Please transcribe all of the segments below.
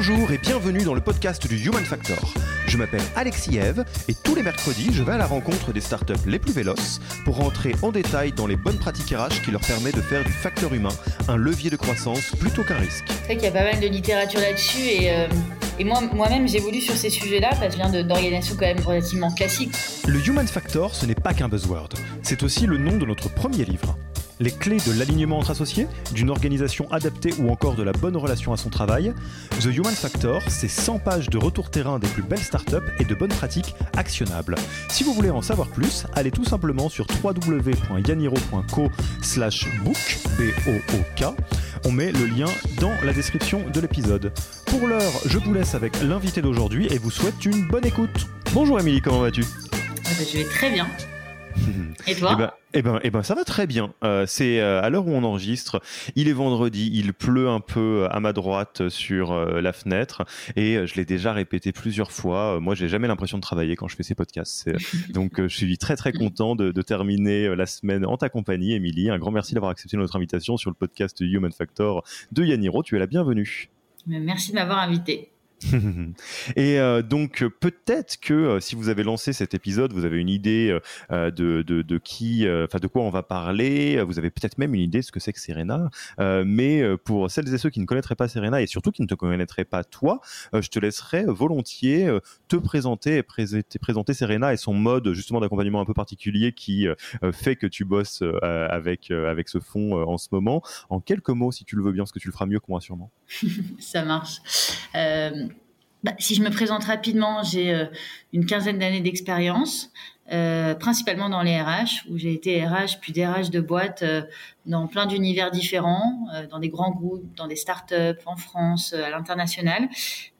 Bonjour et bienvenue dans le podcast du Human Factor. Je m'appelle Alexis Eve et tous les mercredis, je vais à la rencontre des startups les plus véloces pour rentrer en détail dans les bonnes pratiques RH qui leur permettent de faire du facteur humain un levier de croissance plutôt qu'un risque. C'est vrai qu'il y a pas mal de littérature là-dessus et, euh, et moi, moi-même j'évolue sur ces sujets-là parce que je viens d'organisations quand même relativement classiques. Le Human Factor, ce n'est pas qu'un buzzword, c'est aussi le nom de notre premier livre les clés de l'alignement entre associés, d'une organisation adaptée ou encore de la bonne relation à son travail. The Human Factor, c'est 100 pages de retour terrain des plus belles startups et de bonnes pratiques actionnables. Si vous voulez en savoir plus, allez tout simplement sur www.yaniro.co book, B-O-O-K. On met le lien dans la description de l'épisode. Pour l'heure, je vous laisse avec l'invité d'aujourd'hui et vous souhaite une bonne écoute. Bonjour Émilie, comment vas-tu? Ah bah, Je vais très bien. Et toi eh ben, eh ben, eh ben, ça va très bien. Euh, c'est euh, à l'heure où on enregistre. Il est vendredi, il pleut un peu à ma droite sur euh, la fenêtre et je l'ai déjà répété plusieurs fois. moi, j'ai jamais l'impression de travailler quand je fais ces podcasts. donc, je suis très très content de, de, terminer la semaine en ta compagnie, Émilie. Un grand merci d'avoir accepté notre invitation sur le podcast Human Factor de Yaniro. Tu es la bienvenue. Merci de m'avoir invité. et euh, donc peut-être que euh, si vous avez lancé cet épisode, vous avez une idée euh, de, de, qui, enfin de quoi on va parler. Vous avez peut-être même une idée de ce que c'est que Serena. mais pour celles et ceux qui ne connaîtraient pas Serena et surtout qui ne te connaîtraient pas toi, je te laisserai volontiers te présenter et présenter Serena et son mode justement d'accompagnement un peu particulier qui fait que tu bosses avec avec ce fonds en ce moment. En quelques mots, si tu le veux bien, parce que tu le feras mieux que moi sûrement. Ça marche. Bah, si je me présente rapidement, j'ai euh, une quinzaine d'années d'expérience, euh, principalement dans les RH, où j'ai été RH puis DRH de boîtes euh, dans plein d'univers différents, euh, dans des grands groupes, dans des startups, en France, à l'international,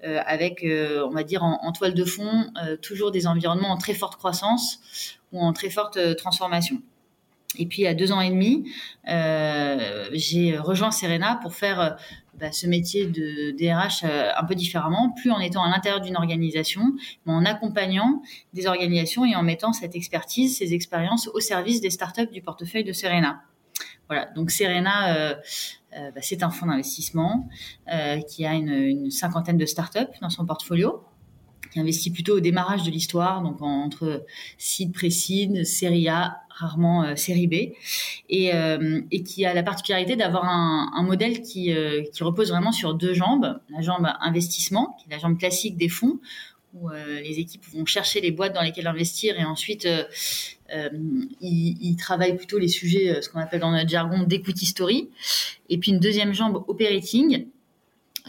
avec, on va dire, en, toile de fond, toujours des environnements en très forte croissance ou en très forte transformation. Et puis, à deux ans et demi, j'ai rejoint Serena pour faire bah, ce métier de DRH euh, un peu différemment, plus en étant à l'intérieur d'une organisation, mais en accompagnant des organisations et en mettant cette expertise, ces expériences au service des startups du portefeuille de Serena. Voilà, donc Serena, euh, euh, bah, c'est un fonds d'investissement qui a une, une, cinquantaine de startups dans son portfolio qui investit plutôt au démarrage de l'histoire, donc entre seed, pré-seed, série A, rarement euh, série B, et, euh, et, qui a la particularité d'avoir un, un, modèle qui, euh, qui, repose vraiment sur deux jambes. La jambe investissement, qui est la jambe classique des fonds, où les équipes vont chercher les boîtes dans lesquelles investir et ensuite ils, ils, travaillent plutôt les sujets, ce qu'on appelle dans notre jargon, d'equity story. Et puis une deuxième jambe operating,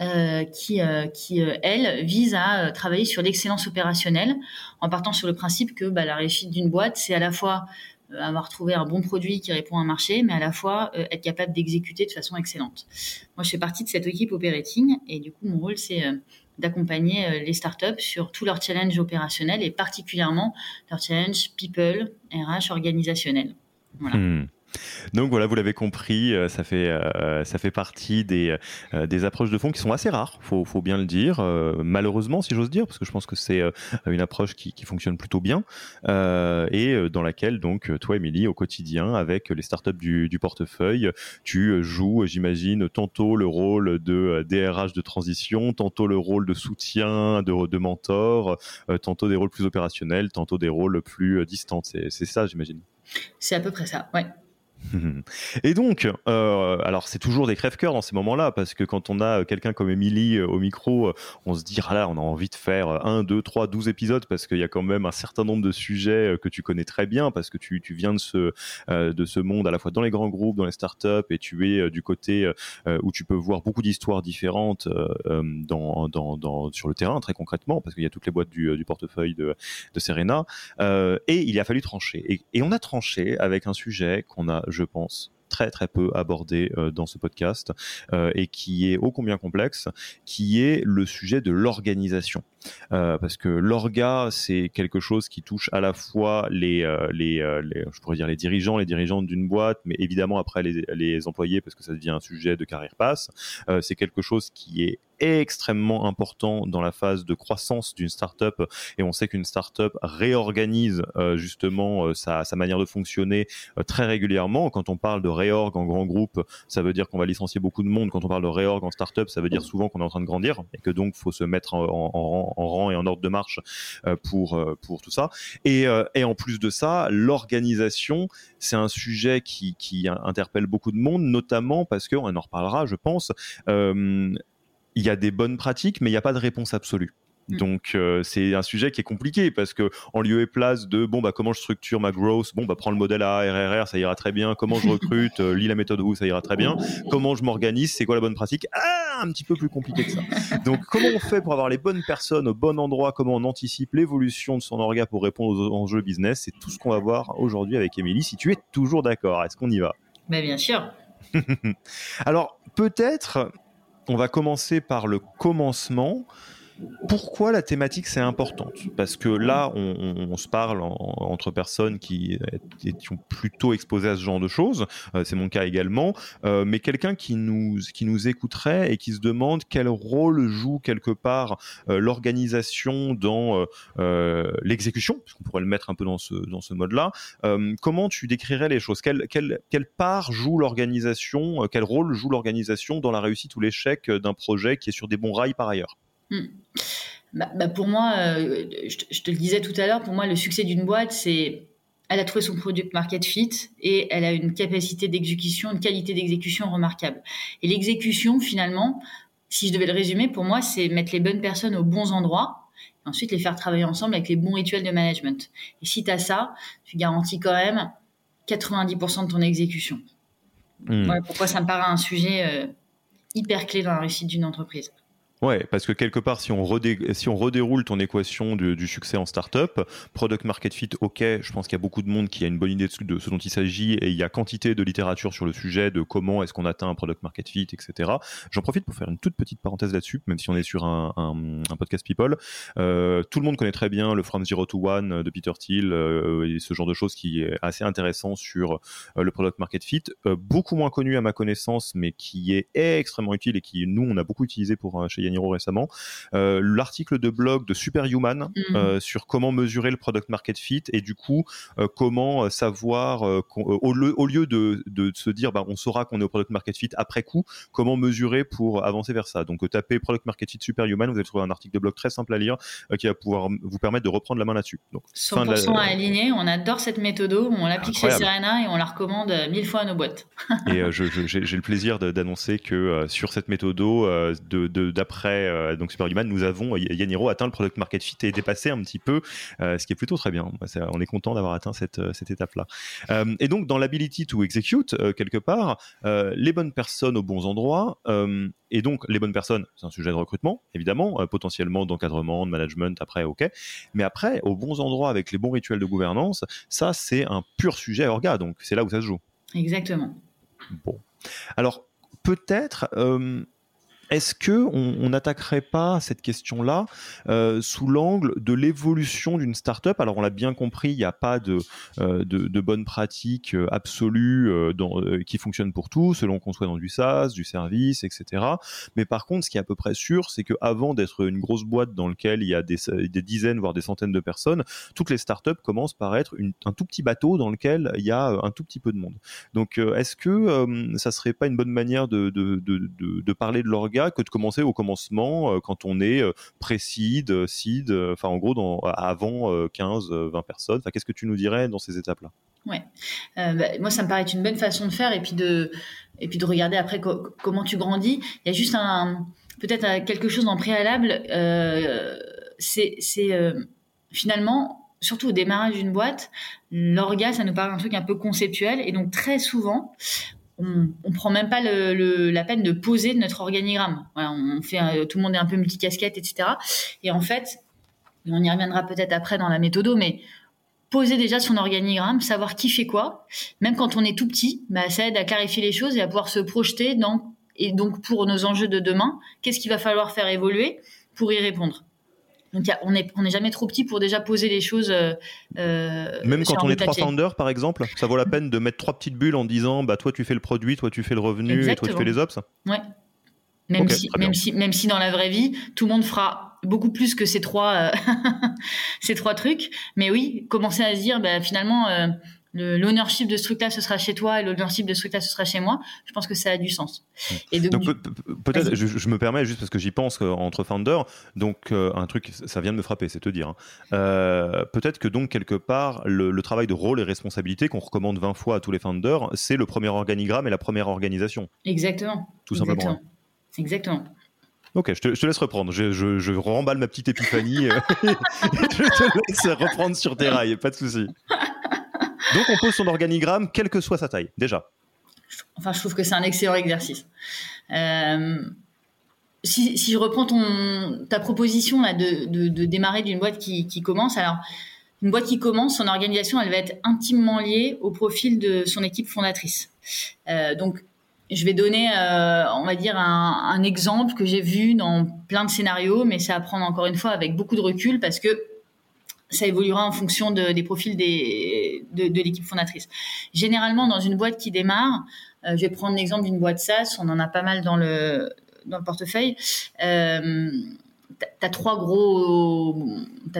euh, qui, euh, qui euh, elle, vise à travailler sur l'excellence opérationnelle en partant sur le principe que bah, la réussite d'une boîte, c'est à la fois avoir trouvé un bon produit qui répond à un marché, mais à la fois être capable d'exécuter de façon excellente. Moi, je fais partie de cette équipe operating et du coup, mon rôle, c'est d'accompagner les startups sur tous leurs challenges opérationnels et particulièrement leurs challenges people, RH, organisationnels. Voilà. Hmm. Donc voilà, vous l'avez compris, euh, ça fait, euh, ça fait partie des, euh, des approches de fond qui sont assez rares, faut, faut bien le dire, malheureusement si j'ose dire, parce que je pense que c'est une approche qui, qui, fonctionne plutôt bien, et dans laquelle donc toi Émilie, au quotidien, avec les startups du, du portefeuille, tu joues, j'imagine, tantôt le rôle de DRH de transition, tantôt le rôle de soutien, de, de mentor, tantôt des rôles plus opérationnels, tantôt des rôles plus distants. C'est ça, j'imagine. C'est à peu près ça, ouais. Et donc, euh, alors c'est toujours des crève-cœurs dans ces moments-là, parce que quand on a quelqu'un comme Émilie euh, au micro, euh, on se dit, ah là, on a envie de faire 1, 2, 3, 12 épisodes, parce qu'il y a quand même un certain nombre de sujets que tu connais très bien, parce que tu, viens de ce, de ce monde à la fois dans les grands groupes, dans les startups, et tu es du côté où tu peux voir beaucoup d'histoires différentes sur le terrain, très concrètement, parce qu'il y a toutes les boîtes du, portefeuille de, Serena, et il a fallu trancher. Et on a tranché avec un sujet qu'on a je pense, très très peu abordé euh, dans ce podcast euh, et qui est ô combien complexe, qui est le sujet de l'organisation. Euh, parce que l'orga, c'est quelque chose qui touche à la fois les, les, je pourrais dire les dirigeants, les dirigeantes d'une boîte, mais évidemment après les, les, employés, parce que ça devient un sujet de carrière passe. c'est quelque chose qui est extrêmement important dans la phase de croissance d'une startup et on sait qu'une startup réorganise euh, justement euh, sa, sa, manière de fonctionner euh, très régulièrement. Quand on parle de réorg en grand groupe, ça veut dire qu'on va licencier beaucoup de monde. Quand on parle de réorg en startup, ça veut dire souvent qu'on est en train de grandir et que donc faut se mettre en, en, en rang et en ordre de marche pour pour tout ça. Et, et en plus de ça, l'organisation, c'est un sujet qui, qui interpelle beaucoup de monde, notamment parce qu'on en reparlera, je pense. Euh, il y a des bonnes pratiques, mais il n'y a pas de réponse absolue. Mm. Donc euh, c'est un sujet qui est compliqué parce que en lieu et place de bon bah comment je structure ma growth, bon bah prends le modèle ARRR, ça ira très bien. Comment je recrute, euh, lis la méthode Who, ça ira très bien. Comment je m'organise, c'est quoi la bonne pratique? Ah, un petit peu plus compliqué que ça. Donc comment on fait pour avoir les bonnes personnes au bon endroit? Comment on anticipe l'évolution de son orga pour répondre aux enjeux business? C'est tout ce qu'on va voir aujourd'hui avec Émilie. Si tu es toujours d'accord, est-ce qu'on y va? Mais bien sûr. Alors peut-être on va commencer par le commencement pourquoi la thématique c'est importante? Parce que là, on, se parle entre personnes qui étions plutôt exposées à ce genre de choses. Euh, c'est mon cas également. Euh, mais quelqu'un qui nous qui nous écouterait et qui se demande quel rôle joue quelque part euh, l'organisation dans l'exécution, parce qu'on pourrait le mettre un peu dans ce dans ce mode-là. comment tu décrirais les choses? Quelle, quelle, quelle part joue l'organisation Quel rôle joue l'organisation dans la réussite ou l'échec d'un projet qui est sur des bons rails par ailleurs? Hmm. Bah, bah, pour moi, euh, je, te le disais tout à l'heure, pour moi, le succès d'une boîte, c'est elle a trouvé son product market fit et elle a une capacité d'exécution, une qualité d'exécution remarquable. Et l'exécution, finalement, si je devais le résumer, pour moi, c'est mettre les bonnes personnes aux bons endroits et ensuite les faire travailler ensemble avec les bons rituels de management. Et si tu as ça, tu garantis quand même 90% de ton exécution. Hmm. pourquoi ça me paraît un sujet euh, hyper clé dans la réussite d'une entreprise. Ouais, parce que quelque part, si on, redéroule ton équation du succès en startup, product market fit, ok, je pense qu'il y a beaucoup de monde qui a une bonne idée de ce dont il s'agit et il y a quantité de littérature sur le sujet de comment est-ce qu'on atteint un product market fit, etc. J'en profite pour faire une toute petite parenthèse là-dessus, même si on est sur un, podcast people. Euh, tout le monde connaît très bien le From Zero to One de Peter Thiel euh, et ce genre de choses qui est assez intéressant sur euh, le product market fit. Beaucoup moins connu à ma connaissance, mais qui est extrêmement utile et qui, nous, on a beaucoup utilisé pour chez récemment, euh, l'article de blog de Superhuman mm. euh, sur comment mesurer le product market fit et du coup euh, comment savoir au, lieu de, de, se dire bah, on saura qu'on est au product market fit après coup, comment mesurer pour avancer vers ça. Donc tapez product market fit Superhuman, vous allez trouver un article de blog très simple à lire qui va pouvoir vous permettre de reprendre la main là-dessus. Donc 100% aligné, on adore cette méthode, on l'applique chez Serena et on la recommande mille fois à nos boîtes. et j'ai le plaisir d'annoncer que sur cette méthode d'après après euh, donc Superhuman, nous avons Yaniro atteint le product market fit et dépassé un petit peu, euh, ce qui est plutôt très bien. On est content d'avoir atteint cette, euh, cette étape-là. et donc dans l'ability to execute, quelque part, les bonnes personnes aux bons endroits, et donc les bonnes personnes, c'est un sujet de recrutement, évidemment, potentiellement d'encadrement, de management, après, ok. Mais après, aux bons endroits avec les bons rituels de gouvernance, ça c'est un pur sujet orga, donc c'est là où ça se joue. Exactement. Bon. Alors peut-être est-ce que on n'attaquerait pas cette question-là euh, sous l'angle de l'évolution d'une startup? Alors on l'a bien compris, il n'y a pas de, euh, de, de bonnes pratiques euh, absolues dans, qui fonctionnent pour tout, selon qu'on soit dans du SaaS, du service, etc. Mais par contre, ce qui est à peu près sûr, c'est qu'avant d'être une grosse boîte dans laquelle il y a des, des, dizaines, voire des centaines de personnes, toutes les startups commencent par être une, un tout petit bateau dans lequel il y a un tout petit peu de monde. Donc est-ce que ça serait pas une bonne manière de, de, de parler de l'organe que de commencer au commencement euh, quand on est euh, pré-seed, seed, euh, enfin en gros dans, avant 15, 20 personnes. Qu'est-ce que tu nous dirais dans ces étapes-là? Ouais, bah, moi ça me paraît une bonne façon de faire et puis de et puis de regarder après comment tu grandis. Il y a juste un peut-être quelque chose en préalable. c'est finalement surtout au démarrage d'une boîte, l'orga, ça nous paraît un truc un peu conceptuel. Et donc, très souvent, on, on prend même pas la peine de poser notre organigramme. on fait, euh, tout le monde est un peu multicasquette, etc. Et en fait, on y reviendra peut-être après dans la méthode, mais poser déjà son organigramme, savoir qui fait quoi, même quand on est tout petit, bah, ça aide à clarifier les choses et à pouvoir se projeter dans, et donc pour nos enjeux de demain, qu'est-ce qu'il va falloir faire évoluer pour y répondre. Donc on n'est on est jamais trop petit pour déjà poser les choses. Euh, euh, Même quand on est trois founders, par exemple, ça vaut la peine de mettre trois petites bulles en disant bah toi tu fais le produit, toi tu fais le revenu et toi tu fais les ops. Ouais. Même, si, même, si, même si dans la vraie vie, tout le monde fera beaucoup plus que ces trois, euh, ces trois trucs. Mais oui, commencer à se dire bah, finalement l'ownership de ce truc-là, ce sera chez toi et l'ownership de ce truc-là, ce sera chez moi, je pense que ça a du sens. Et donc, peut-être, je, me permets juste parce que j'y pense entre founders, donc euh, un truc, ça vient de me frapper, c'est te dire. Hein. Euh, peut-être que donc quelque part, le, travail de rôle et responsabilité qu'on recommande 20 fois à tous les founders, c'est le premier organigramme et la première organisation. Exactement. Tout simplement. Exactement. Ok, je te, laisse reprendre. Je, je, remballe ma petite épiphanie. Euh, je te laisse reprendre sur tes rails, pas de souci. Donc on pose son organigramme, quelle que soit sa taille, déjà. Enfin, je trouve que c'est un excellent exercice. Euh, si, je reprends ton, ta proposition là, de, démarrer d'une boîte qui, commence, alors une boîte qui commence, son organisation, elle va être intimement liée au profil de son équipe fondatrice. Euh, donc, je vais donner, euh, on va dire, un, un exemple que j'ai vu dans plein de scénarios, mais c'est à prendre encore une fois avec beaucoup de recul parce que ça évoluera en fonction des profils de, l'équipe fondatrice. Généralement, dans une boîte qui démarre, euh, je vais prendre l'exemple d'une boîte SaaS, on en a pas mal dans le, portefeuille. Euh, tu as trois gros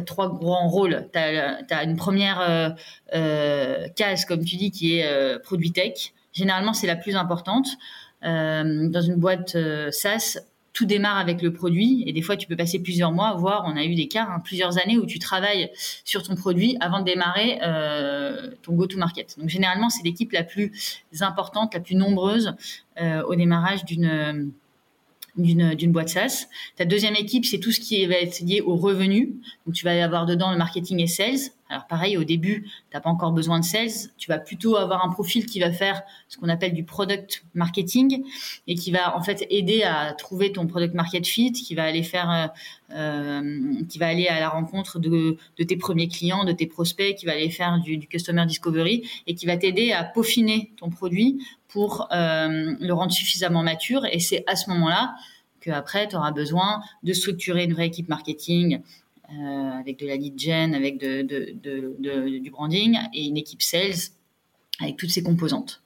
trois grands rôles tu as, une première euh, euh, case comme tu dis qui est produit tech généralement c'est la plus importante dans une boîte SaaS démarre avec le produit et des fois tu peux passer plusieurs mois, voire on a eu des cas, hein, plusieurs années où tu travailles sur ton produit avant de démarrer euh, ton go-to-market. Donc généralement c'est l'équipe la plus importante, la plus nombreuse euh, au démarrage d'une d'une boîte SaaS. Ta deuxième équipe, c'est tout ce qui va être lié au revenu. Donc, tu vas avoir dedans le marketing et sales. Alors, pareil, au début, tu n'as pas encore besoin de sales. Tu vas plutôt avoir un profil qui va faire ce qu'on appelle du product marketing et qui va, en fait, aider à trouver ton product market fit, qui va aller faire, euh, euh qui va aller à la rencontre de, de, tes premiers clients, de tes prospects, qui va aller faire du, du customer discovery et qui va t'aider à peaufiner ton produit pour euh, le rendre suffisamment mature. Et c'est à ce moment-là qu'après, tu auras besoin de structurer une vraie équipe marketing euh, avec de la lead gen, avec du branding et une équipe sales avec toutes ses composantes.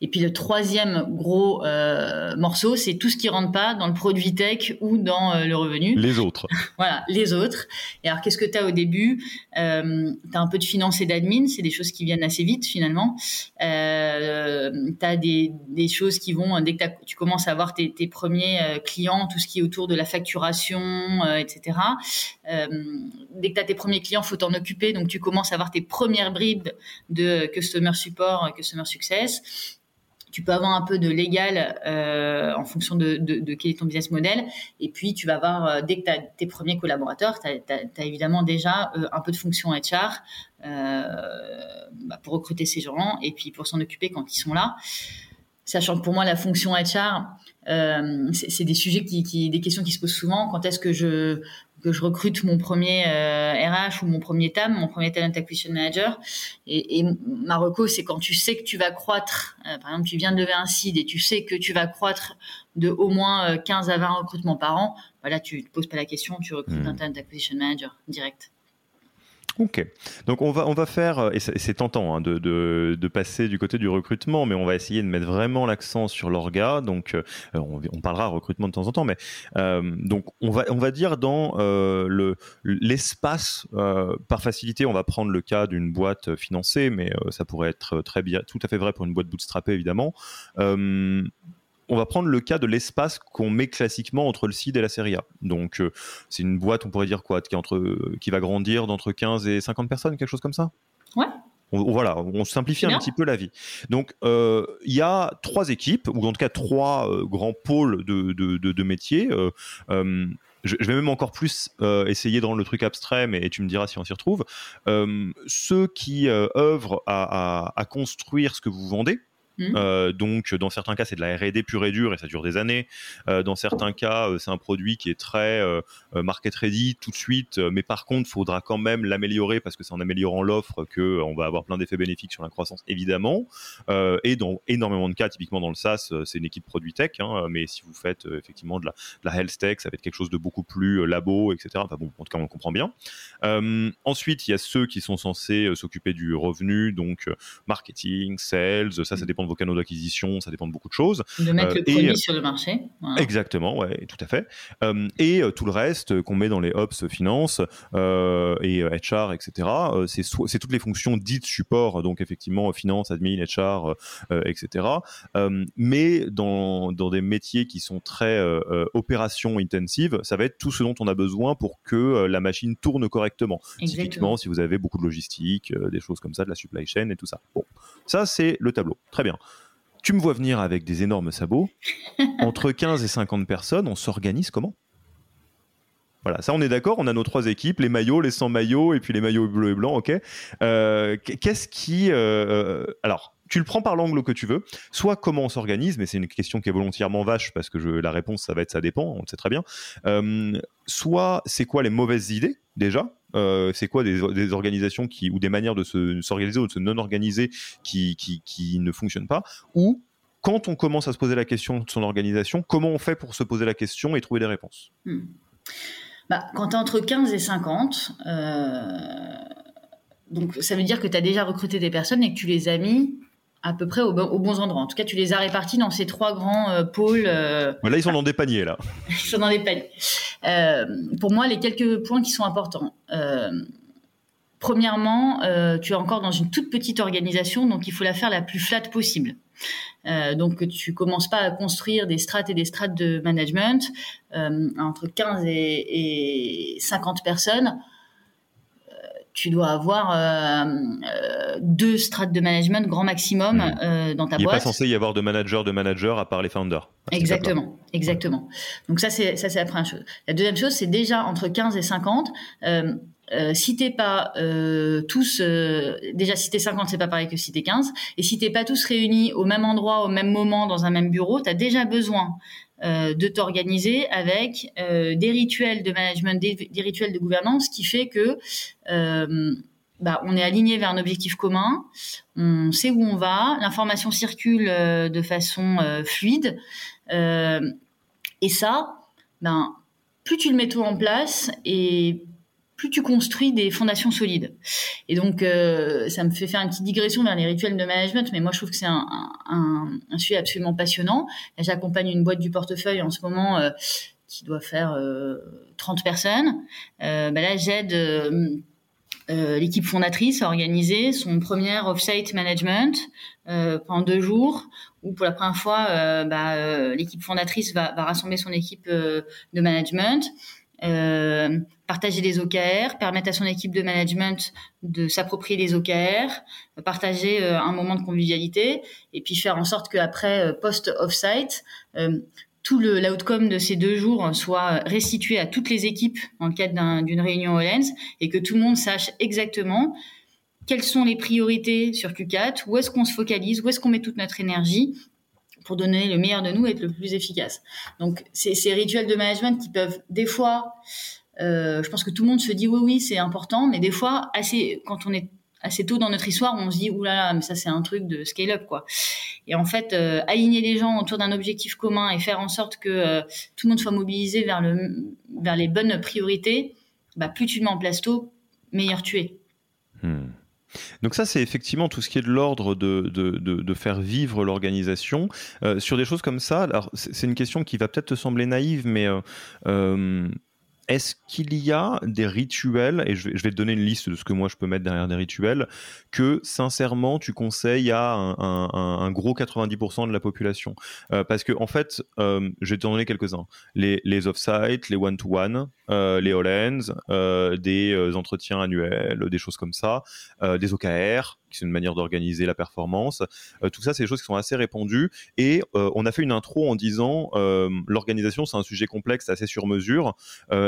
Et puis le troisième gros euh, morceau, c'est tout ce qui rentre pas dans le produit tech ou dans euh, le revenu. Les autres. voilà, les autres. Et alors qu'est-ce que tu as au début? Euh, Tu as un peu de finance et d'admin, c'est des choses qui viennent assez vite finalement. Euh, tu as des, des, choses qui vont, dès que tu commences à avoir tes, tes, premiers clients, tout ce qui est autour de la facturation, etc. dès que tu as tes premiers clients, faut t'en occuper. Donc tu commences à avoir tes premières bribes de customer support, customer success tu peux avoir un peu de légal euh, en fonction de, quel est ton business model. Et puis, tu vas avoir, euh, dès que tu as tes premiers collaborateurs, tu as, évidemment déjà euh, un peu de fonction HR bah, pour recruter ces gens et puis pour s'en occuper quand ils sont là. Sachant que pour moi, la fonction HR, c'est des sujets qui, des questions qui se posent souvent. Quand est-ce que je que je recrute mon premier RH ou mon premier TAM, mon premier Talent Acquisition Manager. Et, et ma reco, c'est quand tu sais que tu vas croître, par exemple, tu viens de lever un seed et tu sais que tu vas croître de au moins 15 à 20 recrutements par an, voilà, tu te poses pas la question, tu recrutes hmm. un Talent Acquisition Manager direct. Ok. Donc on va, on va faire, euh, et c'est tentant hein, de, de, passer du côté du recrutement, mais on va essayer de mettre vraiment l'accent sur l'orga. Donc euh, on, parlera recrutement de temps en temps, mais euh, donc on va, on va dire dans le l'espace, par facilité, on va prendre le cas d'une boîte financée, mais ça pourrait être très bien, tout à fait vrai pour une boîte bootstrappée évidemment on va prendre le cas de l'espace qu'on met classiquement entre le seed et la série A. Donc, euh, c'est une boîte, on pourrait dire quoi, qui, entre, qui va grandir d'entre 15 et 50 personnes, quelque chose comme ça? Ouais. voilà, on simplifie un petit peu la vie. Donc, euh, il y a trois équipes, ou en tout cas trois euh, grands pôles de, de, métiers. Je, vais même encore plus essayer dans le truc abstrait, mais tu me diras si on s'y retrouve. ceux qui œuvrent à, construire ce que vous vendez, Mmh. Euh, donc, dans certains cas, c'est de la R&D pure et dure et ça dure des années. Euh, dans certains cas, euh, c'est un produit qui est très market ready tout de suite, mais par contre, faudra quand même l'améliorer parce que c'est en améliorant l'offre que on va avoir plein d'effets bénéfiques sur la croissance, évidemment. et dans énormément de cas, typiquement dans le SaaS, c'est une équipe produit tech, hein, mais si vous faites effectivement de la, de la, health tech, ça va être quelque chose de beaucoup plus labo, etc. Enfin bon, en tout cas, on comprend bien. ensuite, il y a ceux qui sont censés s'occuper du revenu, donc marketing, sales, ça, ça dépend vos canaux d'acquisition, ça dépend de beaucoup de choses. De mettre le euh, produit sur le marché. Exactement, ouais, tout à fait. Euh, et euh, tout le reste qu'on met dans les ops finance et HR, etc. c'est toutes les fonctions dites support, donc effectivement finance, admin, HR, etc. mais dans, dans des métiers qui sont très opération intensive, ça va être tout ce dont on a besoin pour que la machine tourne correctement. Exactement. Typiquement, si vous avez beaucoup de logistique, des choses comme ça, de la supply chain et tout ça. Bon, ça c'est le tableau. Très bien. Tu me vois venir avec des énormes sabots. Entre 15 et 50 personnes, on s'organise comment? Voilà, ça on est d'accord, on a nos trois équipes, les maillots, les sans maillots et puis les maillots bleus et blancs, ok. Euh, qu'est-ce qui... Euh, euh, alors, tu le prends par l'angle que tu veux, soit comment on s'organise, mais c'est une question qui est volontairement vache parce que je, la réponse ça va être ça dépend, on le sait très bien. soit c'est quoi les mauvaises idées déjà, euh, c'est quoi des, organisations qui, ou des manières de s'organiser ou de se non-organiser qui, qui, ne fonctionnent pas Ou quand on commence à se poser la question de son organisation, comment on fait pour se poser la question et trouver des réponses? Hmm. bah, Quand tu es entre 15 et 50, euh, donc ça veut dire que tu as déjà recruté des personnes et que tu les as mis à peu près aux, bons endroits. En tout cas, tu les as répartis dans ces trois grands euh, pôles. là, ils sont dans des paniers, là. ils sont dans des paniers. Euh, pour moi, les quelques points qui sont importants. Euh, premièrement, euh, tu es encore dans une toute petite organisation, donc il faut la faire la plus flat possible. donc tu commences pas à construire des strates et des strates de management entre 15 et, et 50 personnes tu dois avoir euh, euh, deux strates de management grand maximum hmm. euh, dans ta boîte. Il n'est pas censé y avoir de manager de manager à part les founders. Exactement, exactement. Donc ça c'est ça c'est la première chose. La deuxième chose c'est déjà entre 15 et 50. Euh, si t'es pas tous déjà si t'es 50 c'est pas pareil que si t'es 15 et si t'es pas tous réunis au même endroit au même moment dans un même bureau tu as déjà besoin euh, de t'organiser avec euh, des rituels de management, des, rituels de gouvernance, qui fait que euh, bah, on est aligné vers un objectif commun, on sait où on va, l'information circule de façon fluide, et ça, ben, plus tu le mets tout en place et plus tu construis des fondations solides. Et donc, euh, ça me fait faire une petite digression vers les rituels de management, mais moi, je trouve que c'est un, un, un, sujet absolument passionnant. J'accompagne une boîte du portefeuille en ce moment euh, qui doit faire euh, 30 personnes. Euh, ben là, j'aide euh, l'équipe fondatrice à organiser son premier off-site management pendant deux jours, où pour la première fois, bah, l'équipe fondatrice va, va, rassembler son équipe de management. Euh, partager les OKR, permettre à son équipe de management de s'approprier les OKR, partager euh, un moment de convivialité, et puis faire en sorte qu'après euh, post-off-site, tout le l'outcome de ces deux jours soit restitué à toutes les équipes dans le cadre d'une réunion Lens et que tout le monde sache exactement quelles sont les priorités sur Q4, où est-ce qu'on se focalise, où est-ce qu'on met toute notre énergie pour donner le meilleur de nous et être le plus efficace. Donc, c'est ces rituels de management qui peuvent des fois je pense que tout le monde se dit oui, oui, c'est important, mais des fois, assez, quand on est assez tôt dans notre histoire, on se dit oulala, mais ça c'est un truc de scale-up quoi. Et en fait, aligner les gens autour d'un objectif commun et faire en sorte que tout le monde soit mobilisé vers le vers les bonnes priorités, bah, plus tu le mets en place tôt, meilleur tu es. Hmm. Donc ça, c'est effectivement tout ce qui est de l'ordre de, de, de, faire vivre l'organisation. Euh, sur des choses comme ça, alors c'est une question qui va peut-être te sembler naïve, mais euh, euh, est-ce qu'il y a des rituels, et je vais, te donner une liste de ce que moi je peux mettre derrière des rituels, que sincèrement tu conseilles à un, gros 90% de la population? Euh, Parce que en fait, euh, je vais te donner quelques-uns. Les, les off-site, les one-to-one, euh, les all-ends, des entretiens annuels, des choses comme ça, des OKR, c'est une manière d'organiser la performance. Euh, tout ça, c'est des choses qui sont assez répandues. Et euh, on a fait une intro en disant euh, l'organisation, c'est un sujet complexe, assez sur mesure.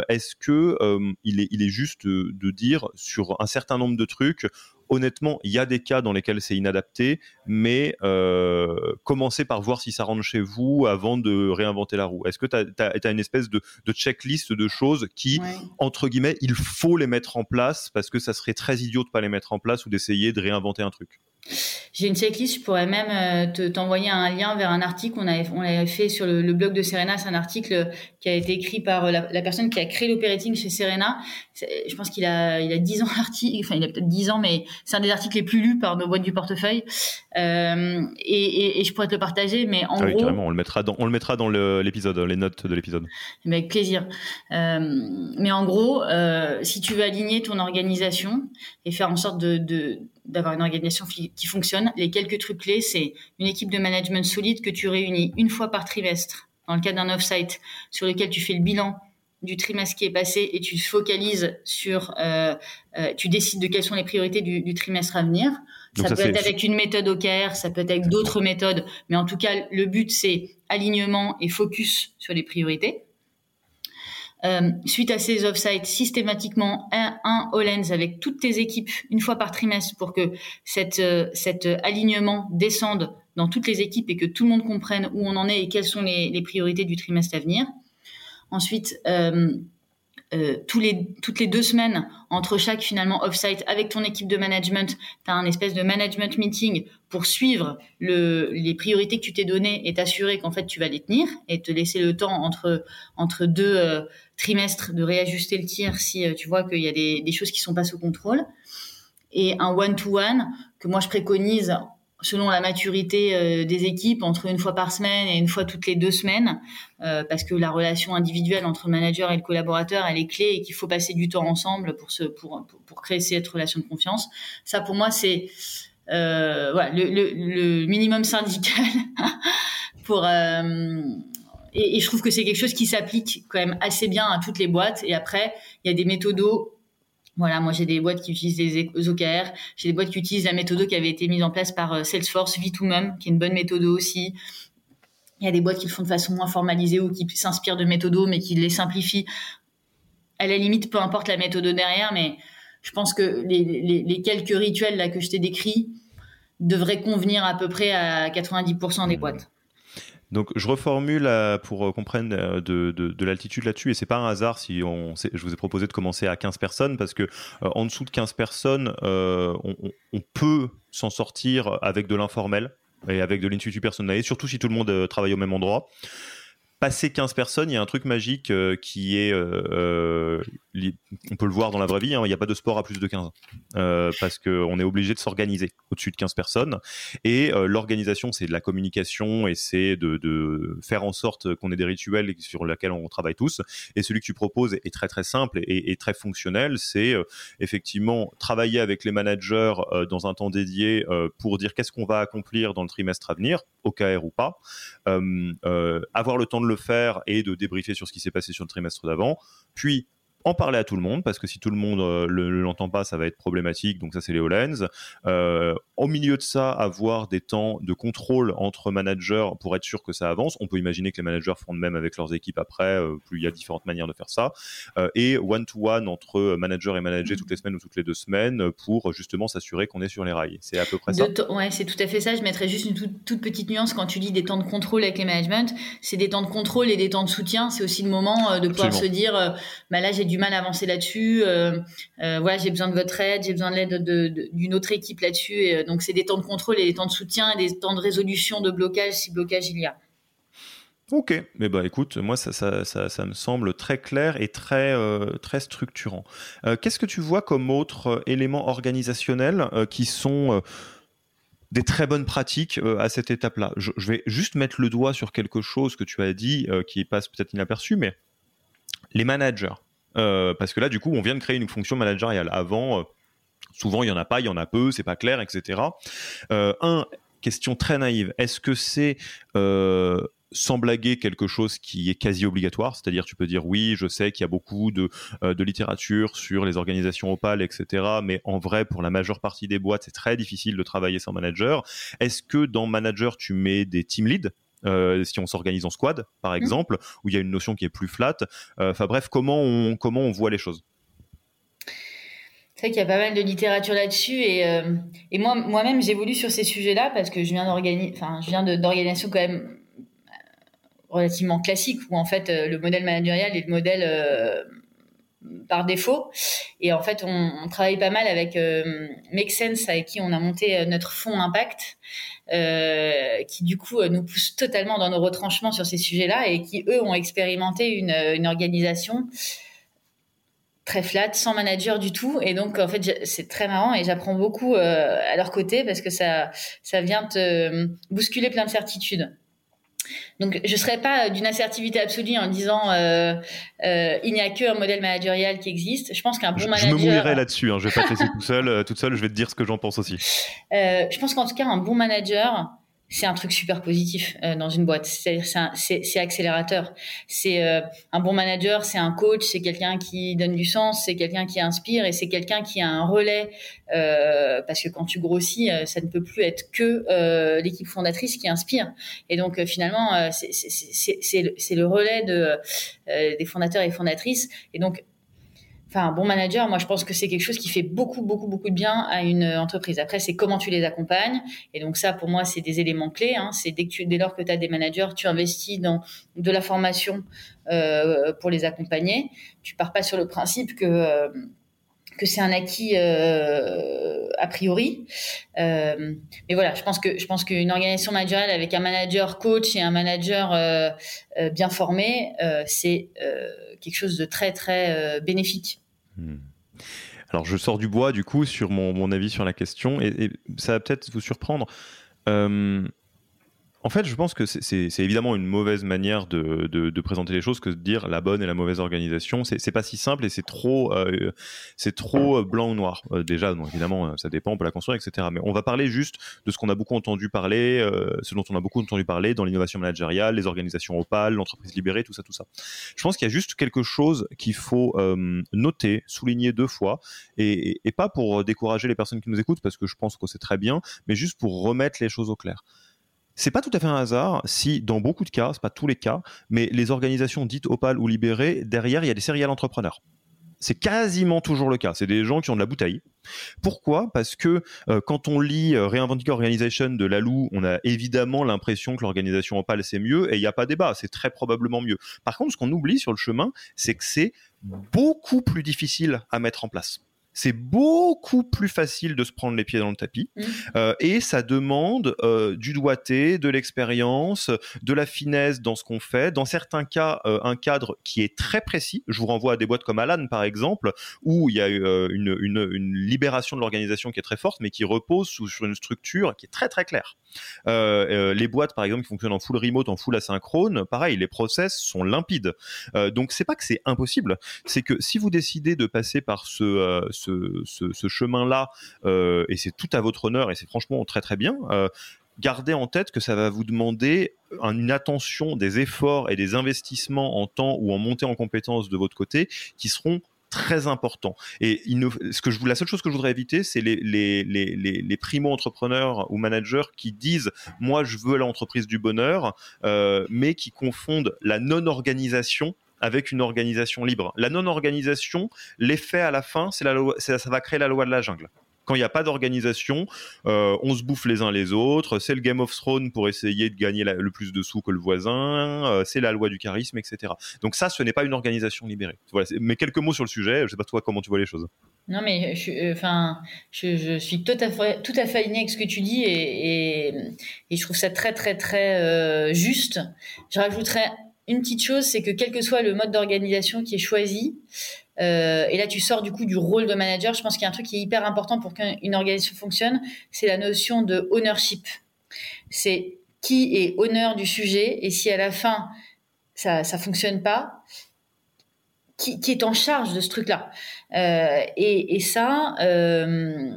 Est-ce que il est, juste de dire sur un certain nombre de trucs, honnêtement, il y a des cas dans lesquels c'est inadapté, mais euh, commencez par voir si ça rentre chez vous avant de réinventer la roue. Est-ce que tu as, une espèce de, checklist de choses qui, entre guillemets, il faut les mettre en place parce que ça serait très idiot de pas les mettre en place ou d'essayer de réinventer un truc? J'ai une checklist, je pourrais même euh, te, t'envoyer un lien vers un article qu'on avait, on avait fait sur le, blog de Serena. C'est un article qui a été écrit par euh, la, personne qui a créé l'operating chez Serena. Je pense qu'il a, il a 10 ans d'article, enfin il a peut-être 10 ans, mais c'est un des articles les plus lus par nos boîtes du portefeuille. Euh, et, et, je pourrais te le partager, mais en ah gros... carrément, on le mettra dans, on le mettra dans l'épisode, les notes de l'épisode. Avec plaisir. Euh, mais en gros, euh, si tu veux aligner ton organisation et faire en sorte de, de d'avoir une organisation qui fonctionne, les quelques trucs clés, c'est une équipe de management solide que tu réunis une fois par trimestre dans le cadre d'un off-site sur lequel tu fais le bilan du trimestre qui est passé et tu focalises sur, euh, euh, tu décides de quelles sont les priorités du, du trimestre à venir. ça, peut être avec une méthode OKR, ça peut être avec d'autres méthodes, mais en tout cas, le but c'est alignement et focus sur les priorités. Euh, suite à ces off-sites, systématiquement un, un all avec toutes tes équipes une fois par trimestre pour que cette, euh, cet alignement descende dans toutes les équipes et que tout le monde comprenne où on en est et quelles sont les, les priorités du trimestre à venir. Ensuite, euh, euh, tous les, toutes les deux semaines, entre chaque finalement off-site avec ton équipe de management, tu as un espèce de management meeting pour suivre le, les priorités que tu t'es données et t'assurer qu'en fait tu vas les tenir et te laisser le temps entre, entre deux euh, trimestres de réajuster le tir si euh, tu vois qu'il y a des, des choses qui sont pas sous contrôle. Et un one-to-one que moi je préconise selon la maturité euh, des équipes, entre une fois par semaine et une fois toutes les deux semaines, euh, parce que la relation individuelle entre le manager et le collaborateur, elle est clé et qu'il faut passer du temps ensemble pour, se, pour, pour, créer cette relation de confiance. Ça, pour moi, c'est euh, voilà, le, minimum syndical pour... Et, je trouve que c'est quelque chose qui s'applique quand même assez bien à toutes les boîtes. Et après, il y a des méthodos voilà, moi j'ai des boîtes qui utilisent des OKR, j'ai des boîtes qui utilisent la méthode qui avait été mise en place par euh, Salesforce, V2Mum, qui est une bonne méthode aussi. Il y a des boîtes qui le font de façon moins formalisée ou qui s'inspirent de méthodos mais qui les simplifient. À la limite, peu importe la méthode derrière, mais je pense que les, les quelques rituels là que je t'ai décrits devraient convenir à peu près à 90% des boîtes. Donc je reformule pour qu'on prenne euh, de, de, l'altitude là-dessus. Et c'est pas un hasard si on, je vous ai proposé de commencer à 15 personnes parce que euh, en dessous de 15 personnes, euh, on, peut s'en sortir avec de l'informel et avec de l'intuitu personnalisé, surtout si tout le monde travaille au même endroit. Passer 15 personnes, il y a un truc magique qui est on peut le voir dans la vraie vie, hein, il n'y a pas de sport à plus de 15. Euh, parce qu'on est obligé de s'organiser au-dessus de 15 personnes. Et euh, l'organisation, c'est de la communication et c'est de, faire en sorte qu'on ait des rituels sur lesquels on travaille tous. Et celui que tu proposes est très très simple et, très fonctionnel. C'est euh, effectivement travailler avec les managers euh, dans un temps dédié pour dire qu'est-ce qu'on va accomplir dans le trimestre à venir, OKR ou pas. avoir le temps de le faire et de débriefer sur ce qui s'est passé sur le trimestre d'avant. Puis en parler à tout le monde parce que si tout le monde euh, ne l'entend pas, ça va être problématique. Donc ça, c'est les HoloLens. Euh, au milieu de ça, avoir des temps de contrôle entre managers pour être sûr que ça avance. On peut imaginer que les managers feront de même avec leurs équipes après. Euh, plus il y a différentes manières de faire ça. Euh, et one-to-one entre manager et manager toutes les semaines ou toutes les deux semaines pour justement s'assurer qu'on est sur les rails. C'est à peu près ça. Ouais, c'est tout à fait ça. Je mettrais juste une toute, petite nuance quand tu dis des temps de contrôle avec les management. C'est des temps de contrôle et des temps de soutien. C'est aussi le moment de pouvoir se dire, bah là j'ai du mal à avancer là-dessus. voilà, j'ai besoin de votre aide, j'ai besoin de l'aide d'une autre équipe là-dessus. donc, c'est des temps de contrôle et des temps de soutien et des temps de résolution de blocage si blocage il y a. Ok, mais bah écoute, moi ça, me semble très clair et très, euh, très structurant. Euh, qu'est-ce que tu vois comme autres euh, éléments organisationnels qui sont des très bonnes pratiques à cette étape-là? Je, vais juste mettre le doigt sur quelque chose que tu as dit qui passe peut-être inaperçu, mais les managers. Parce que là, du coup, on vient de créer une fonction managériale. Avant, souvent, il y en a pas, il y en a peu, c'est pas clair, etc. un, question très naïve. Est-ce que c'est sans blaguer quelque chose qui est quasi obligatoire, c'est-à-dire tu peux dire oui, je sais qu'il y a beaucoup de, euh, de, littérature sur les organisations opales, etc. Mais en vrai, pour la majeure partie des boîtes, c'est très difficile de travailler sans manager. Est-ce que dans manager, tu mets des team leads? Euh, si on s'organise en squad, par mmh. exemple, où il y a une notion qui est plus flat. Euh, enfin bref, comment on, comment on voit les choses c'est vrai qu'il y a pas mal de littérature là-dessus et, et moi moi-même j'évolue sur ces sujets-là parce que je viens d'organiser enfin je viens d'organisations quand même relativement classique où en fait euh, le modèle managérial est le modèle euh, par défaut. Et en fait, on, travaille pas mal avec euh, Make Sense, avec qui on a monté notre fonds impact, qui du coup nous pousse totalement dans nos retranchements sur ces sujets-là et qui eux ont expérimenté une, une organisation très flat, sans manager du tout. Et donc, en fait, c'est très marrant et j'apprends beaucoup à leur côté parce que ça, ça vient te bousculer plein de certitudes. Donc, je ne serais pas d'une assertivité absolue en disant euh, euh, il n'y a qu'un modèle managérial qui existe. Je pense qu'un bon manager. Je me mouillerai là-dessus. Hein. Je vais pas te laisser tout seul, euh, toute seule. Je vais te dire ce que j'en pense aussi. je pense qu'en tout cas, un bon manager, c'est un truc super positif euh, dans une boîte. C'est-à-dire c'est accélérateur. C'est euh, un bon manager, c'est un coach, c'est quelqu'un qui donne du sens, c'est quelqu'un qui inspire et c'est quelqu'un qui a un relais. Euh, parce que quand tu grossis, euh, ça ne peut plus être que l'équipe fondatrice qui inspire. Et donc finalement, c'est le, le, relais de, des fondateurs et fondatrices. Et donc enfin un bon manager, moi je pense que c'est quelque chose qui fait beaucoup beaucoup beaucoup de bien à une entreprise. Après c'est comment tu les accompagnes et donc ça pour moi c'est des éléments clés. Hein. C'est dès que tu, dès lors que tu as des managers, tu investis dans de la formation euh, pour les accompagner. Tu pars pas sur le principe que euh, que c'est un acquis euh, a priori. Euh, mais voilà, je pense que je pense qu'une organisation managériale avec un manager coach et un manager euh, euh bien formé, euh, c'est quelque chose de très très bénéfique. Hmm. Alors je sors du bois du coup sur mon, avis sur la question et, et ça va peut-être vous surprendre. Euh, en fait, je pense que c'est évidemment une mauvaise manière de, présenter les choses que de dire la bonne et la mauvaise organisation. C'est pas si simple et c'est trop, euh, trop euh, blanc ou noir. Euh, déjà, évidemment, ça dépend, on peut la construire, etc. Mais on va parler juste de ce qu'on a beaucoup entendu parler, ce dont on a beaucoup entendu parler dans l'innovation managériale, les organisations opales, l'entreprise libérée, tout ça, tout ça. Je pense qu'il y a juste quelque chose qu'il faut noter, souligner deux fois, et pas pour décourager les personnes qui nous écoutent, parce que je pense que c'est très bien, mais juste pour remettre les choses au clair. C'est pas tout à fait un hasard si, dans beaucoup de cas, c'est pas tous les cas, mais les organisations dites opales ou libérées, derrière, il y a des serial entrepreneurs. C'est quasiment toujours le cas. C'est des gens qui ont de la bouteille. Pourquoi? Parce que euh, quand on lit euh, Reinventing Organization de Lalou, on a évidemment l'impression que l'organisation opale c'est mieux et il n'y a pas débat. C'est très probablement mieux. Par contre, ce qu'on oublie sur le chemin, c'est que c'est beaucoup plus difficile à mettre en place c'est beaucoup plus facile de se prendre les pieds dans le tapis mmh. euh, et ça demande euh, du doigté, de l'expérience, de la finesse dans ce qu'on fait. Dans certains cas, euh, un cadre qui est très précis. Je vous renvoie à des boîtes comme Alan par exemple, où il y a une, une, libération de l'organisation qui est très forte, mais qui repose sur une structure qui est très très claire. les boîtes par exemple qui fonctionnent en full remote, en full asynchrone, pareil, les process sont limpides. donc c'est pas que c'est impossible, c'est que si vous décidez de passer par ce ce, chemin-là, euh, et c'est tout à votre honneur, et c'est franchement très très bien, euh, gardez en tête que ça va vous demander une attention, des efforts et des investissements en temps ou en montée en compétences de votre côté qui seront très importants. Et ce que je, la seule chose que je voudrais éviter, c'est les, les, primo-entrepreneurs ou managers qui disent moi je veux l'entreprise du bonheur, euh, mais qui confondent la non-organisation avec une organisation libre. La non-organisation, l'effet à la fin, c'est ça va créer la loi de la jungle Quand il n'y a pas d'organisation, euh, on se bouffe les uns les autres. C'est le Game of Thrones pour essayer de gagner le plus de sous que le voisin. Euh, c'est la loi du charisme, etc. Donc ça, ce n'est pas une organisation libérée. Mais quelques mots sur le sujet. Je ne sais pas toi comment tu vois les choses. Non, mais je, enfin, je, suis tout à fait, tout à fait avec ce que tu dis et, je trouve ça très, très, très juste. Je rajouterais une petite chose, c'est que quel que soit le mode d'organisation qui est choisi, euh, et là tu sors du coup du rôle de manager, je pense qu'il y a un truc qui est hyper important pour qu'une organisation fonctionne, c'est la notion de ownership. C'est qui est honneur du sujet, et si à la fin ça ça fonctionne pas, qui, qui est en charge de ce truc-là. Euh, et, et, ça. Euh,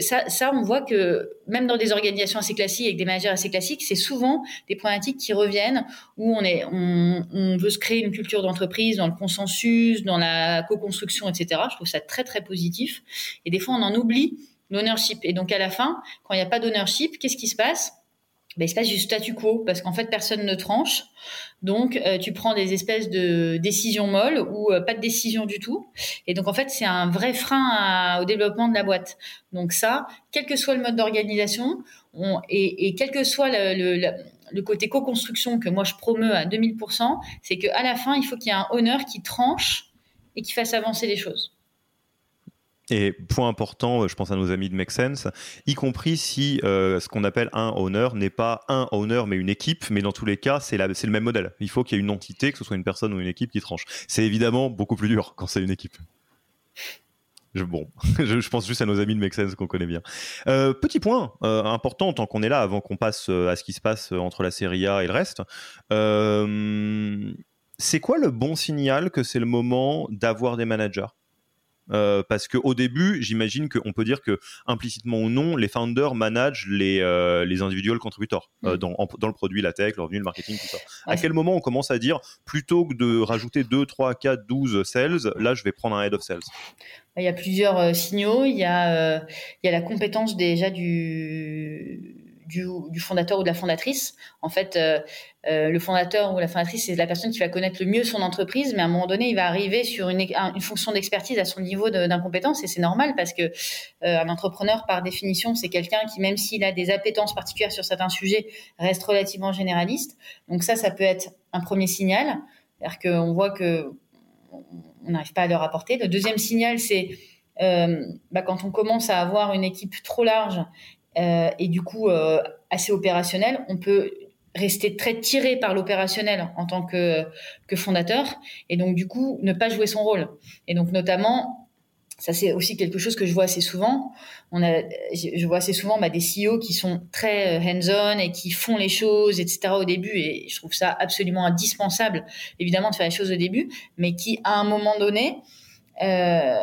ça, ça, on voit que même dans des organisations assez classiques, avec des managers assez classiques, c'est souvent des problématiques qui reviennent où on, est, on, on veut se créer une culture d'entreprise dans le consensus, dans la co-construction, etc. Je trouve ça très, très positif. Et des fois, on en oublie l'ownership. Et donc, à la fin, quand il n'y a pas d'ownership, qu'est-ce qui se passe? Ben, il du statu quo parce qu'en fait personne ne tranche. Donc euh, tu prends des espèces de décisions molles ou euh, pas de décision du tout. Et donc en fait c'est un vrai frein au développement de la boîte. Donc ça, quel que soit le mode d'organisation et, quel que soit le, côté co-construction que moi je promeus à 2000%, c'est qu'à la fin il faut qu'il y ait un honneur qui tranche et qui fasse avancer les choses. Et point important, je pense à nos amis de Make Sense, y compris si euh, ce qu'on appelle un owner n'est pas un owner mais une équipe, mais dans tous les cas, c'est le même modèle. Il faut qu'il y ait une entité, que ce soit une personne ou une équipe qui tranche. C'est évidemment beaucoup plus dur quand c'est une équipe. Je, bon, je, pense juste à nos amis de Make Sense qu'on connaît bien. Euh, petit point euh, important, tant qu'on est là, avant qu'on passe à ce qui se passe entre la série A et le reste. c'est quoi le bon signal que c'est le moment d'avoir des managers? Euh, parce qu'au début, j'imagine qu'on peut dire que implicitement ou non, les founders managent les, euh, les individuels contributeurs euh, mm. dans, dans, le produit, la tech, le revenu, le marketing, tout ça. À quel moment on commence à dire, plutôt que de rajouter 2, 3, 4, 12 sales, là, je vais prendre un head of sales? Il y a plusieurs signaux. Il y a, il y a la compétence déjà du du, fondateur ou de la fondatrice. En fait, euh, euh, le fondateur ou la fondatrice, c'est la personne qui va connaître le mieux son entreprise, mais à un moment donné, il va arriver sur une, fonction d'expertise à son niveau d'incompétence, et c'est normal parce que euh, un entrepreneur, par définition, c'est quelqu'un qui, même s'il a des appétences particulières sur certains sujets, reste relativement généraliste. Donc ça, ça peut être un premier signal, c'est-à-dire qu'on voit que on n'arrive pas à leur apporter. Le deuxième signal, c'est bah, quand on commence à avoir une équipe trop large et du coup euh, assez opérationnel, on peut rester très tiré par l'opérationnel en tant que, que fondateur et donc du coup ne pas jouer son rôle. Et donc notamment, ça c'est aussi quelque chose que je vois assez souvent. On a, je vois assez souvent bah, des CEO qui sont très euh, hands-on et qui font les choses, etc. au début et je trouve ça absolument indispensable, évidemment, de faire les choses au début, mais qui à un moment donné euh,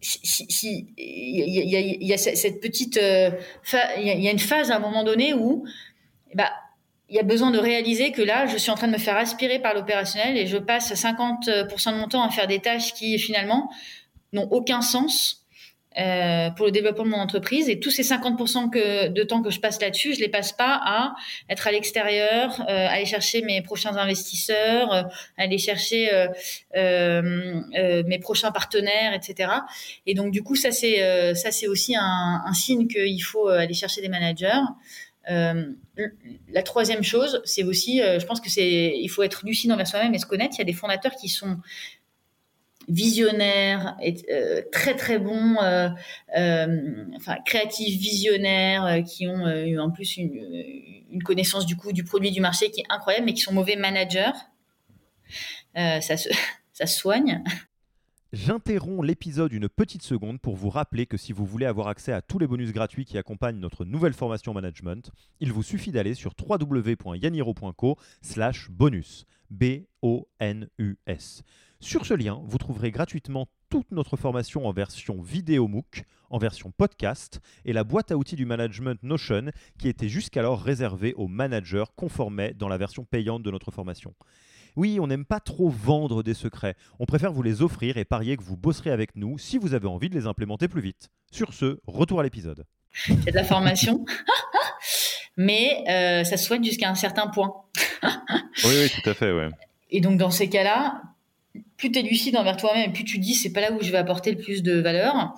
il y, a, cette petite, euh, il y, a une phase à un moment donné où, bah, il y a besoin de réaliser que là, je suis en train de me faire aspirer par l'opérationnel et je passe 50% de mon temps à faire des tâches qui finalement n'ont aucun sens euh, pour le développement de mon entreprise. Et tous ces 50% que, de temps que je passe là-dessus, je les passe pas à être à l'extérieur, euh, aller chercher mes prochains investisseurs, euh, aller chercher euh, euh, mes prochains partenaires, etc. Et donc du coup, ça c'est ça c'est aussi un signe qu'il faut aller chercher des managers. la troisième chose, c'est aussi, je pense que c'est, il faut être lucide envers soi-même et se connaître. Il y a des fondateurs qui sont visionnaire, euh, très très bon, euh, euh, enfin créatifs, visionnaires, qui ont eu en plus une, connaissance du coup du produit du marché qui est incroyable, mais qui sont mauvais managers. ça, se, ça soigne. J'interromps l'épisode une petite seconde pour vous rappeler que si vous voulez avoir accès à tous les bonus gratuits qui accompagnent notre nouvelle formation management, il vous suffit d'aller sur www.yaniro.co slash bonus. B-O-N-U-S. Sur ce lien, vous trouverez gratuitement toute notre formation en version vidéo MOOC, en version podcast et la boîte à outils du management Notion qui était jusqu'alors réservée aux managers conformés dans la version payante de notre formation. Oui, on n'aime pas trop vendre des secrets. On préfère vous les offrir et parier que vous bosserez avec nous si vous avez envie de les implémenter plus vite. Sur ce, retour à l'épisode. C'est de la formation, mais euh, ça se soigne jusqu'à un certain point. oui, oui, tout à fait, ouais. Et donc dans ces cas-là, plus tu es lucide envers toi-même plus tu dis c'est pas là où je vais apporter le plus de valeur,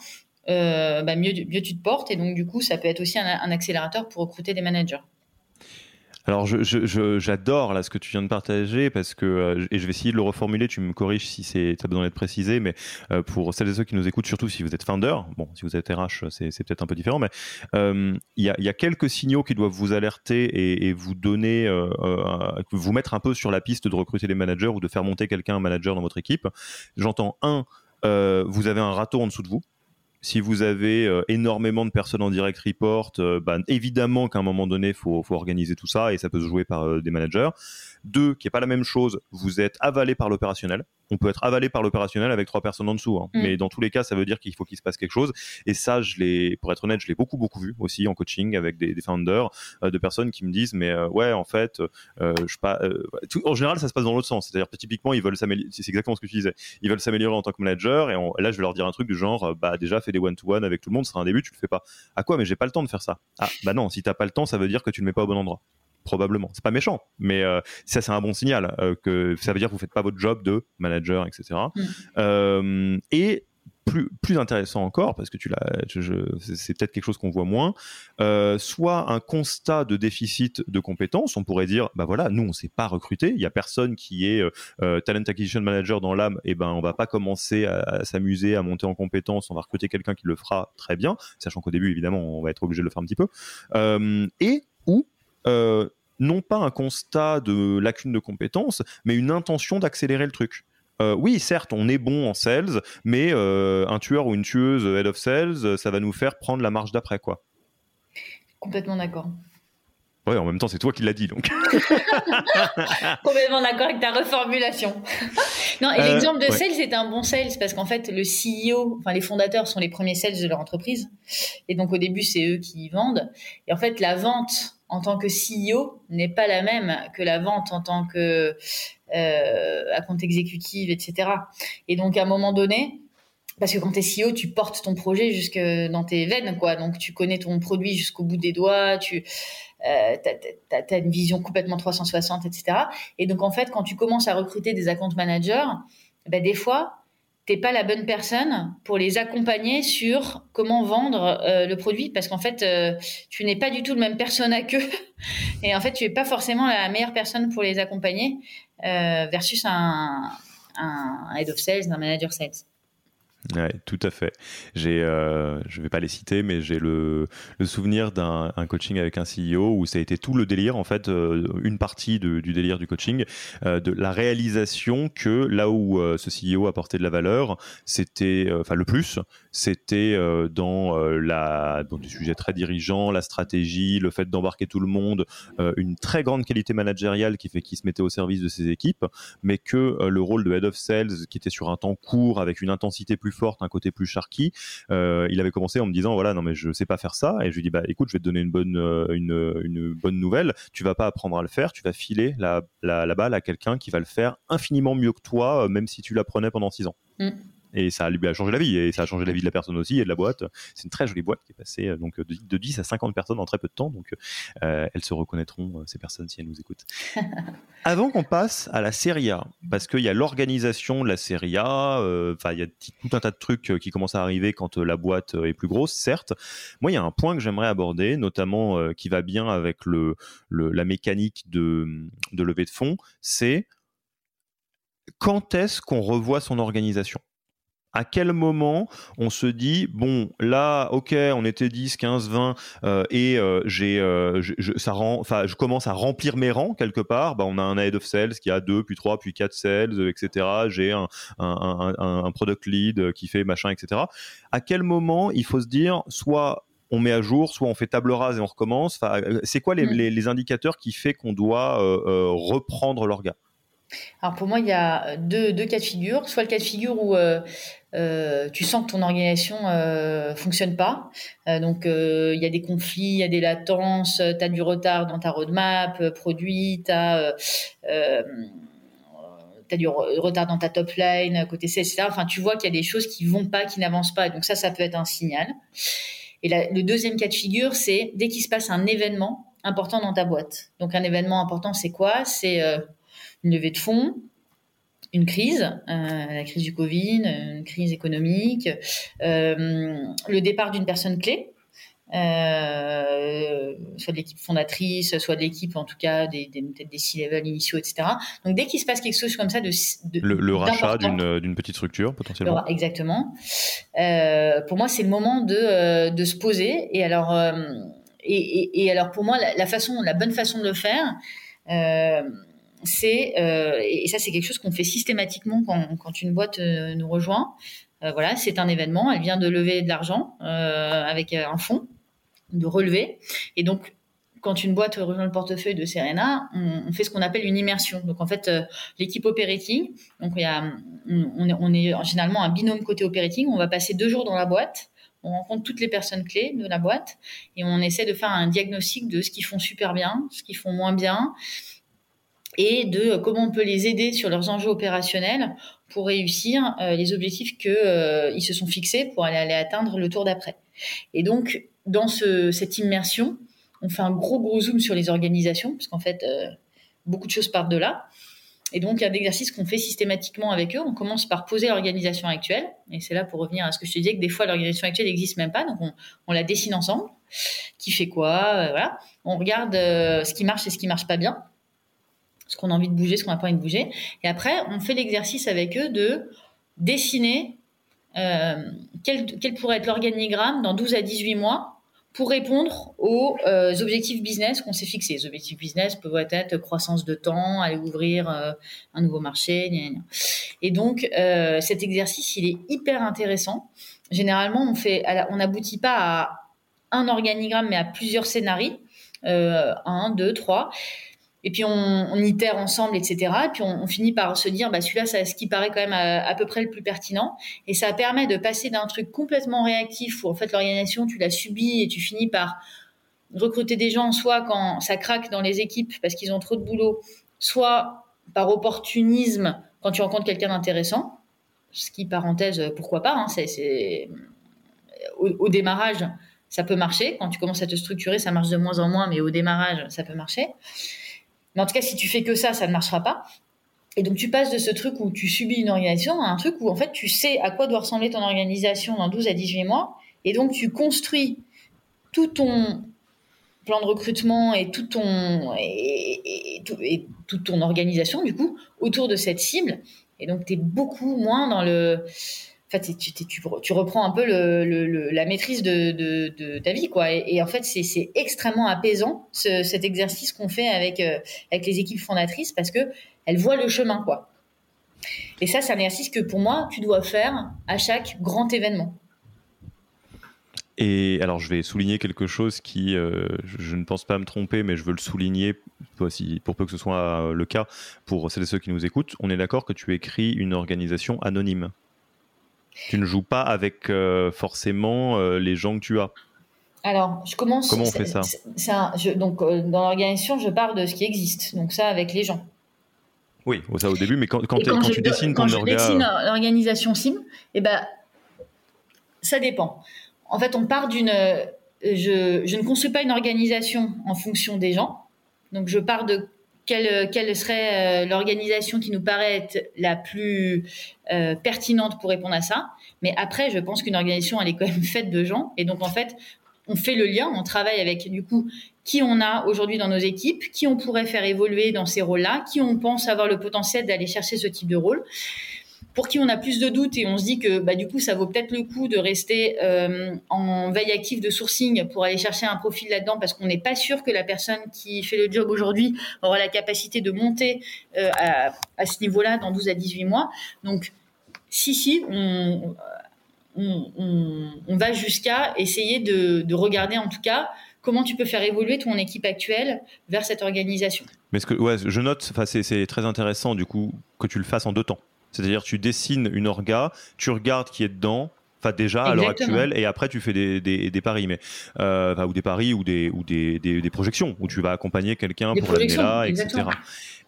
bah, mieux, mieux tu te portes. Et donc, du coup, ça peut être aussi un accélérateur pour recruter des managers. Alors, j'adore là ce que tu viens de partager parce que, euh, et je vais essayer de le reformuler, tu me corriges si c'est as besoin d'être précisé, mais euh, pour celles et ceux qui nous écoutent, surtout si vous êtes founder, bon, si vous êtes RH, c'est peut-être un peu différent, mais euh, il y, a, quelques signaux qui doivent vous alerter et, vous donner, vous mettre un peu sur la piste de recruter des managers ou de faire monter quelqu'un, un manager dans votre équipe. J'entends un, vous avez un râteau en dessous de vous si vous avez euh, énormément de personnes en direct report, euh, bah, évidemment qu'à un moment donné, il faut, organiser tout ça et ça peut se jouer par euh, des managers. Deux, qui n'est pas la même chose, vous êtes avalé par l'opérationnel. On peut être avalé par l'opérationnel avec trois personnes en dessous. Hein. Mm. Mais dans tous les cas, ça veut dire qu'il faut qu'il se passe quelque chose. Et ça, je l'ai, pour être honnête, je l'ai beaucoup, beaucoup vu aussi en coaching avec des, des founders, euh, de personnes qui me disent, mais euh, ouais, en fait, euh, je pas, en général, ça se passe dans l'autre sens. C'est-à-dire, typiquement, ils veulent s'améliorer. C'est exactement ce que tu disais. Ils veulent s'améliorer en tant que manager. Et, là, je vais leur dire un truc du genre, bah, déjà, fais des one-to-one avec tout le monde. Ce sera un début, tu le fais pas. À quoi? Mais j'ai pas le temps de faire ça. Ah, bah non, si t'as pas le temps, ça veut dire que tu le mets pas au bon endroit probablement. C'est pas méchant, mais euh, ça c'est un bon signal euh, que ça veut dire que vous faites pas votre job de manager, etc. et mm. euh, plus, plus intéressant encore, parce que tu l'as, c'est peut-être quelque chose qu'on voit moins, soit un constat de déficit de compétences. On pourrait dire, bah voilà, nous on s'est pas recruté, il y a personne qui est talent acquisition manager dans l'âme, et ben on va pas commencer à, à s'amuser, à monter en compétences, on va recruter quelqu'un qui le fera très bien, sachant qu'au début évidemment on va être obligé de le faire un petit peu, et ou euh, non pas un constat de lacune de compétences, mais une intention d'accélérer le truc. Euh, oui, certes, on est bon en sales, mais euh, un tueur ou une tueuse head of sales, ça va nous faire prendre la marche d'après, quoi. Complètement d'accord. Ouais, en même temps, c'est toi qui l'as dit, donc. Complètement d'accord avec ta reformulation. non, et l'exemple de sales, c'est un bon sales parce qu'en fait, le CEO, enfin les fondateurs sont les premiers sales de leur entreprise, et donc au début, c'est eux qui vendent. Et en fait, la vente en tant que CEO n'est pas la même que la vente en tant que euh, à compte exécutive, etc. Et donc à un moment donné, parce que quand tu es CEO, tu portes ton projet jusque dans tes veines, quoi. Donc tu connais ton produit jusqu'au bout des doigts, tu euh, as, une vision complètement 360, etc. Et donc en fait, quand tu commences à recruter des account managers, ben, des fois, t'es pas la bonne personne pour les accompagner sur comment vendre euh, le produit parce qu'en fait euh, tu n'es pas du tout le même persona qu'eux. Et en fait tu es pas forcément la meilleure personne pour les accompagner euh, versus un, un head of sales un manager sales Ouais, tout à fait. J'ai, euh, je vais pas les citer, mais j'ai le, le, souvenir d'un coaching avec un CEO où ça a été tout le délire, en fait, euh, une partie du délire du coaching, euh, de la réalisation que là où euh, ce CEO apportait de la valeur, c'était, enfin le plus, c'était dans la, dans des sujets très dirigeants, la stratégie, le fait d'embarquer tout le monde, une très grande qualité managériale qui fait qu'il se mettait au service de ses équipes, mais que le rôle de head of sales, qui était sur un temps court avec une intensité plus forte, un côté plus. Euh, il avait commencé en me disant voilà non mais je sais pas faire ça et je lui dis bah écoute je vais te donner une bonne euh, une, bonne nouvelle. Tu vas pas apprendre à le faire, tu vas filer la, balle à quelqu'un qui va le faire infiniment mieux que toi, euh, même si tu l'apprenais pendant six ans. Mm et ça lui a changé la vie et ça a changé la vie de la personne aussi et de la boîte. C'est une très jolie boîte qui est passée euh, donc de, 10 à 50 personnes en très peu de temps, donc euh, elles se reconnaîtront euh, ces personnes si elles nous écoutent. Avant qu'on passe à la série A, parce qu'il y a l'organisation de la série A, enfin il y a tout un tas de trucs qui commencent à arriver quand la boîte est plus grosse, certes. Moi, il y a un point que j'aimerais aborder, notamment qui va bien avec le, la mécanique de, de levée de fonds, c'est quand est-ce qu'on revoit son organisation? À quel moment on se dit bon là ok on était 10 15 20 et euh, j'ai euh, ça rend enfin je commence à remplir mes rangs quelque part bah, on a un head of sales qui a deux puis trois puis quatre sales etc j'ai un, un, un, un, product lead qui fait machin etc à quel moment il faut se dire soit on met à jour, soit on fait table rase et on recommence. Enfin, euh, c'est quoi les, mm. les, les, indicateurs qui fait qu'on doit reprendre l'orga? Alors pour moi, il y a deux, deux, cas de figure. Soit le cas de figure où euh, euh, tu sens que ton organisation euh, fonctionne pas. Euh, donc euh, il y a des conflits, il y a des latences, tu as du retard dans ta roadmap produit, tu as, du retard dans ta top line, côté C, etc. Enfin, tu vois qu'il y a des choses qui vont pas, qui n'avancent pas. Donc ça, ça peut être un signal. Et le deuxième cas de figure, c'est dès qu'il se passe un événement important dans ta boîte. Donc un événement important, c'est quoi? C'est une levée de fonds, une crise, la crise du Covid, une crise économique, le départ d'une personne clé, euh, soit de l'équipe fondatrice, soit de l'équipe en tout cas des, des peut-être des C-level initiaux, etc. Donc dès qu'il se passe quelque chose comme ça de, de le, rachat d'une petite structure potentiellement. exactement. Euh, pour moi, c'est le moment de, euh, de se poser. Et alors, euh, et, et, et, alors pour moi, la, la, façon, la bonne façon de le faire. Euh, c'est et ça c'est quelque chose qu'on fait systématiquement quand, quand une boîte nous rejoint. voilà, c'est un événement. Elle vient de lever de l'argent avec un fonds de relever. Et donc, quand une boîte rejoint le portefeuille de Serena, on, fait ce qu'on appelle une immersion. Donc en fait, euh, l'équipe operating, donc il y a, on, est, on est généralement un binôme côté operating. On va passer deux jours dans la boîte. On rencontre toutes les personnes clés de la boîte et on essaie de faire un diagnostic de ce qu'ils font super bien, ce qu'ils font moins bien, et de comment on peut les aider sur leurs enjeux opérationnels pour réussir euh, les objectifs qu'ils euh, se sont fixés pour aller, atteindre le tour d'après. Et donc, dans cette immersion, on fait un gros gros zoom sur les organisations, parce qu'en fait, euh, beaucoup de choses partent de là. Et donc, il y a d'exercices qu'on fait systématiquement avec eux. On commence par poser l'organisation actuelle. Et c'est là pour revenir à ce que je te disais, que des fois, l'organisation actuelle n'existe même pas. Donc, on, la dessine ensemble. Qui fait quoi euh, Voilà. On regarde euh, ce qui marche et ce qui marche pas bien. Ce qu'on a envie de bouger, ce qu'on n'a pas envie de bouger. Et après, on fait l'exercice avec eux de dessiner quel, quel pourrait être l'organigramme dans 12 à 18 mois pour répondre aux euh, objectifs business qu'on s'est fixés. Les objectifs business peuvent être croissance de temps, aller ouvrir euh, un nouveau marché. Et donc, euh, cet exercice, il est hyper intéressant. Généralement, on fait, on n'aboutit pas à un organigramme, mais à plusieurs scénarios, un, deux, trois. Et puis on, itère ensemble, etc. Et puis on, finit par se dire, bah celui-là, c'est ce qui paraît quand même à, à, peu près le plus pertinent. Et ça permet de passer d'un truc complètement réactif où en fait l'organisation, tu l'as subi et tu finis par recruter des gens, soit quand ça craque dans les équipes parce qu'ils ont trop de boulot, soit par opportunisme quand tu rencontres quelqu'un d'intéressant. Ce qui, parenthèse, pourquoi pas, hein, c'est au démarrage, ça peut marcher. Quand tu commences à te structurer, ça marche de moins en moins, mais au démarrage, ça peut marcher. Mais en tout cas, si tu fais que ça, ça ne marchera pas. Et donc, tu passes de ce truc où tu subis une organisation à un truc où, en fait, tu sais à quoi doit ressembler ton organisation dans 12 à 18 mois. Et donc, tu construis tout ton plan de recrutement et tout ton, et, et, toute ton organisation, du coup, autour de cette cible. Et donc, tu es beaucoup moins dans le, fait, tu, reprends un peu la maîtrise de, ta vie, quoi. Et, en fait, c'est extrêmement apaisant ce, cet exercice qu'on fait avec euh, avec les équipes fondatrices parce que elles voient le chemin, quoi. Et ça, c'est un exercice que pour moi, tu dois faire à chaque grand événement. Et alors, je vais souligner quelque chose qui, euh, je, ne pense pas me tromper, mais je veux le souligner pour, peu que ce soit le cas pour celles et ceux qui nous écoutent. On est d'accord que tu écris une organisation anonyme. Tu ne joues pas avec euh, forcément euh, les gens que tu as. Alors, je commence. Comment on fait ça, ça je, Donc, euh, dans l'organisation, je parle de ce qui existe. Donc, ça, avec les gens. Oui, ça au début, mais quand, quand, quand, tu dessines ton orga... dessine l'organisation SIM, eh ben, ça dépend. En fait, on part d'une. Je, je ne construis pas une organisation en fonction des gens. Donc, je pars de quelle, serait euh, l'organisation qui nous paraît être la plus euh, pertinente pour répondre à ça. Mais après, je pense qu'une organisation, elle est quand même faite de gens. Et donc, en fait, on fait le lien, on travaille avec, du coup, qui on a aujourd'hui dans nos équipes, qui on pourrait faire évoluer dans ces rôles-là, qui on pense avoir le potentiel d'aller chercher ce type de rôle pour qui on a plus de doutes et on se dit que bah, du coup ça vaut peut-être le coup de rester euh, en veille active de sourcing pour aller chercher un profil là-dedans parce qu'on n'est pas sûr que la personne qui fait le job aujourd'hui aura la capacité de monter euh, à, à, ce niveau-là dans 12 à 18 mois. Donc si si on, on, va jusqu'à essayer de, de regarder en tout cas comment tu peux faire évoluer ton équipe actuelle vers cette organisation. Mais ce que je note, c'est très intéressant du coup que tu le fasses en deux temps. C'est-à-dire tu dessines une orga, tu regardes qui est dedans, enfin déjà à l'heure actuelle et après tu fais des, des, des paris mais euh, enfin, ou des paris ou des ou des, des, des projections où tu vas accompagner quelqu'un pour l'amener là etc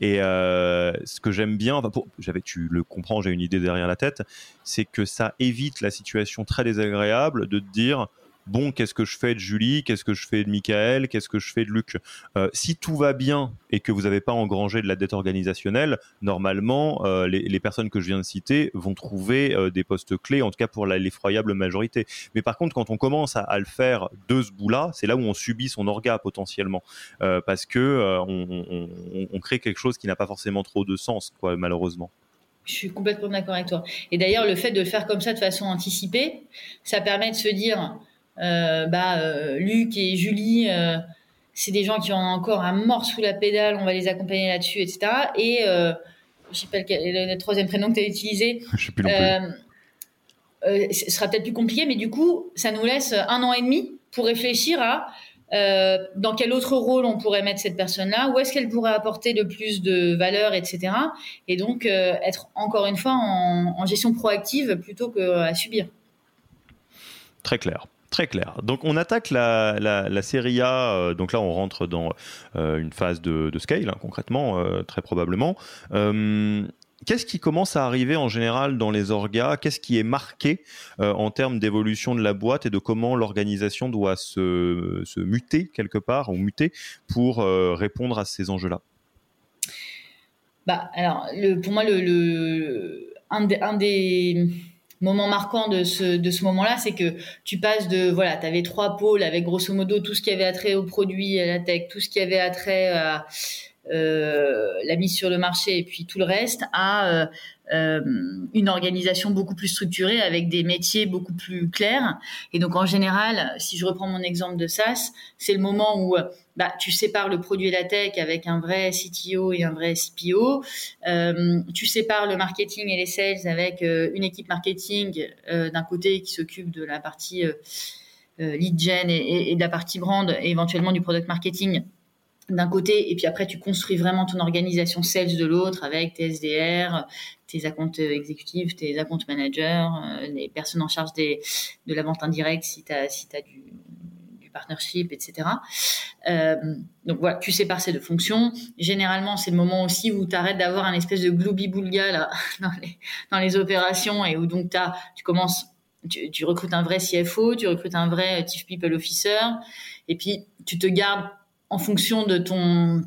et euh, ce que j'aime bien enfin, pour, j'avais tu le comprends j'ai une idée derrière la tête c'est que ça évite la situation très désagréable de te dire bon, qu'est-ce que je fais de Julie, qu'est-ce que je fais de Michael, qu'est-ce que je fais de Luc? Euh, si tout va bien et que vous n'avez pas engrangé de la dette organisationnelle, normalement, euh, les, personnes que je viens de citer vont trouver euh, des postes clés, en tout cas pour l'effroyable majorité. Mais par contre, quand on commence à, le faire de ce bout-là, c'est là où on subit son orga potentiellement, parce que on, crée quelque chose qui n'a pas forcément trop de sens, quoi, malheureusement. Je suis complètement d'accord avec toi. Et d'ailleurs, le fait de le faire comme ça de façon anticipée, ça permet de se dire, bah, euh, Luc et Julie, euh, c'est des gens qui ont encore un mort sous la pédale, on va les accompagner là-dessus, etc. Et je sais pas le, troisième prénom que tu as utilisé. Je sais plus ce sera peut-être plus compliqué, mais du coup, ça nous laisse un an et demi pour réfléchir à dans quel autre rôle on pourrait mettre cette personne-là, où est-ce qu'elle pourrait apporter le plus de valeur, etc. Et donc être encore une fois en, en gestion proactive plutôt qu'à subir. Très clair. Très clair. Donc on attaque la, la, série A, euh, donc là on rentre dans euh, une phase de, scale hein, concrètement, euh, très probablement. Qu'est-ce qui commence à arriver en général dans les orgas? Qu'est-ce qui est marqué en termes d'évolution de la boîte et de comment l'organisation doit se, se, muter quelque part ou muter pour répondre à ces enjeux-là? Bah, alors, pour moi, le un, un des moment marquant de ce, moment-là, c'est que tu passes de, voilà, tu avais trois pôles avec grosso modo tout ce qui avait attrait au produit, à la tech, tout ce qui avait attrait à euh, la mise sur le marché et puis tout le reste, à euh, une organisation beaucoup plus structurée avec des métiers beaucoup plus clairs. Et donc en général, si je reprends mon exemple de SaaS, c'est le moment où bah, tu sépares le produit et la tech avec un vrai CTO et un vrai CPO. Euh, tu sépares le marketing et les sales avec euh, une équipe marketing euh, d'un côté qui s'occupe de la partie lead gen et, et, de la partie brand et éventuellement du product marketing d'un côté, et puis après tu construis vraiment ton organisation sales de l'autre avec tes SDR, tes accounts exécutifs, tes account managers, les personnes en charge de la vente indirecte si tu as, si as du, partnership, etc. Euh, donc voilà, tu sépares ces deux fonctions. Généralement, c'est le moment aussi où tu arrêtes d'avoir un espèce de gloubi-boulga dans, les, dans les opérations et où donc tu commences, tu, tu, recrutes un vrai CFO, tu recrutes un vrai Chief People Officer et puis tu te gardes en fonction de ton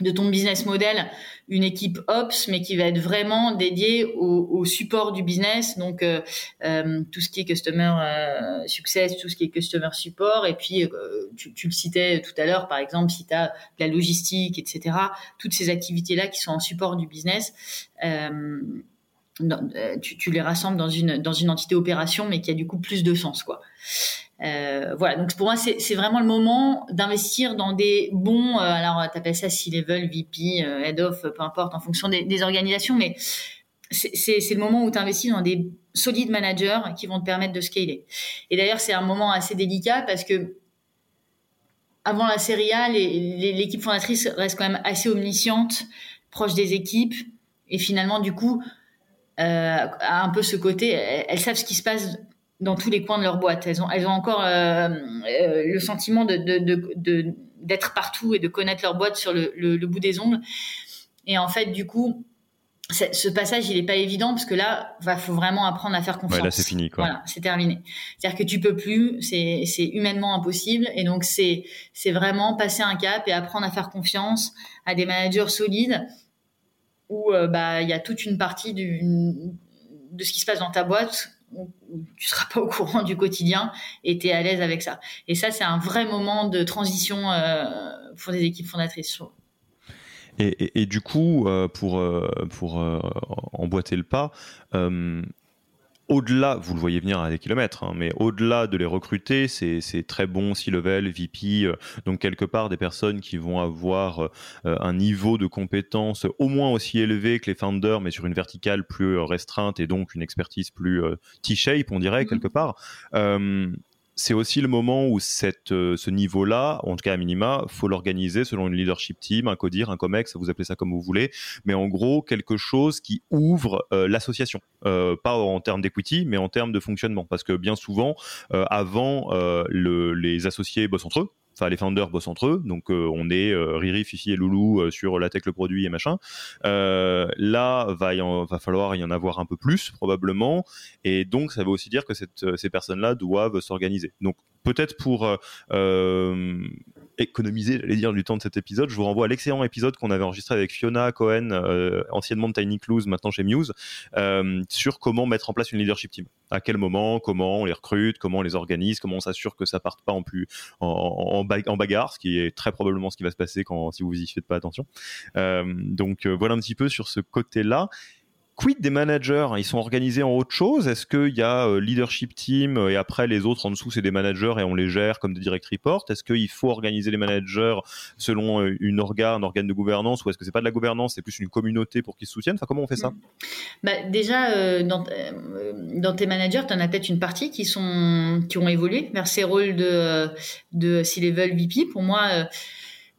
de ton business model une équipe ops, mais qui va être vraiment dédiée au, support du business, donc euh, euh, tout ce qui est customer euh, success, tout ce qui est customer support, et puis tu, le citais tout à l'heure, par exemple, si tu as la logistique, etc., toutes ces activités-là qui sont en support du business, tu, tu, les rassembles dans une, dans une entité opération, mais qui a du coup plus de sens, quoi. Euh, voilà, donc pour moi, c'est vraiment le moment d'investir dans des bons, euh, alors tu appelles ça C-level, VP, euh, Head of, peu importe, en fonction des, organisations, mais c'est le moment où tu investis dans des solides managers qui vont te permettre de scaler. Et d'ailleurs, c'est un moment assez délicat parce que avant la série A, l'équipe fondatrice reste quand même assez omnisciente, proche des équipes, et finalement, du coup, euh, a un peu ce côté, elles savent ce qui se passe dans tous les coins de leur boîte. Elles ont, elles ont encore euh, euh, le sentiment de, de, de, d'être partout et de connaître leur boîte sur le, le, bout des ongles. Et en fait, du coup, ce passage, il est pas évident parce que là, va faut vraiment apprendre à faire confiance. Ouais, là, c'est fini, quoi. Voilà, c'est terminé. C'est-à-dire que tu peux plus, c'est, c'est humainement impossible. Et donc, c'est, c'est vraiment passer un cap et apprendre à faire confiance à des managers solides où, euh, bah, il y a toute une partie du, de ce qui se passe dans ta boîte tu seras pas au courant du quotidien et tu es à l'aise avec ça. Et ça, c'est un vrai moment de transition euh, pour des équipes fondatrices. Et, du coup, euh, pour, euh, pour emboîter le pas, au-delà, vous le voyez venir à des kilomètres, hein, mais au-delà de les recruter, c'est très bon C-level, VP, euh, donc quelque part des personnes qui vont avoir euh, un niveau de compétence au moins aussi élevé que les founders, mais sur une verticale plus restreinte et donc une expertise plus euh, T-shape, on dirait, mm-hmm. quelque part c'est aussi le moment où cette, euh, ce niveau-là, en tout cas à minima, faut l'organiser selon une leadership team, un codir, un comex, vous appelez ça comme vous voulez, mais en gros quelque chose qui ouvre euh, l'association, euh, pas en termes d'equity, mais en termes de fonctionnement, parce que bien souvent, avant, le, les associés bossent entre eux, Enfin, les founders bossent entre eux, donc on est Riri, Fifi et Loulou sur la tech, le produit et machin. là, va, y va falloir y en avoir un peu plus probablement, et donc ça veut aussi dire que ces personnes-là doivent s'organiser. Donc peut-être pour euh, euh, économiser, j'allais dire, du temps de cet épisode, je vous renvoie à l'excellent épisode qu'on avait enregistré avec Fiona Cohen, euh, anciennement de Tiny Clues, maintenant chez Muse, sur comment mettre en place une leadership team. À quel moment, comment on les recrute, comment on les organise, comment on s'assure que ça parte pas en plus en, bagarre, ce qui est très probablement ce qui va se passer quand si vous y faites pas attention. donc voilà un petit peu sur ce côté-là quid des managers? Ils sont organisés en autre chose? Est-ce qu'il y a euh, leadership team euh, et après les autres en dessous c'est des managers et on les gère comme des direct reports? Est-ce qu'il faut organiser les managers selon euh, une organe, un organe de gouvernance? Ou est-ce que c'est pas de la gouvernance, c'est plus une communauté pour qu'ils se soutiennent? Enfin comment on fait ça? Bah, Déjà dans, dans, tes managers, tu en as peut-être une partie qui sont qui ont évolué vers ces rôles de de C-level VP. Pour moi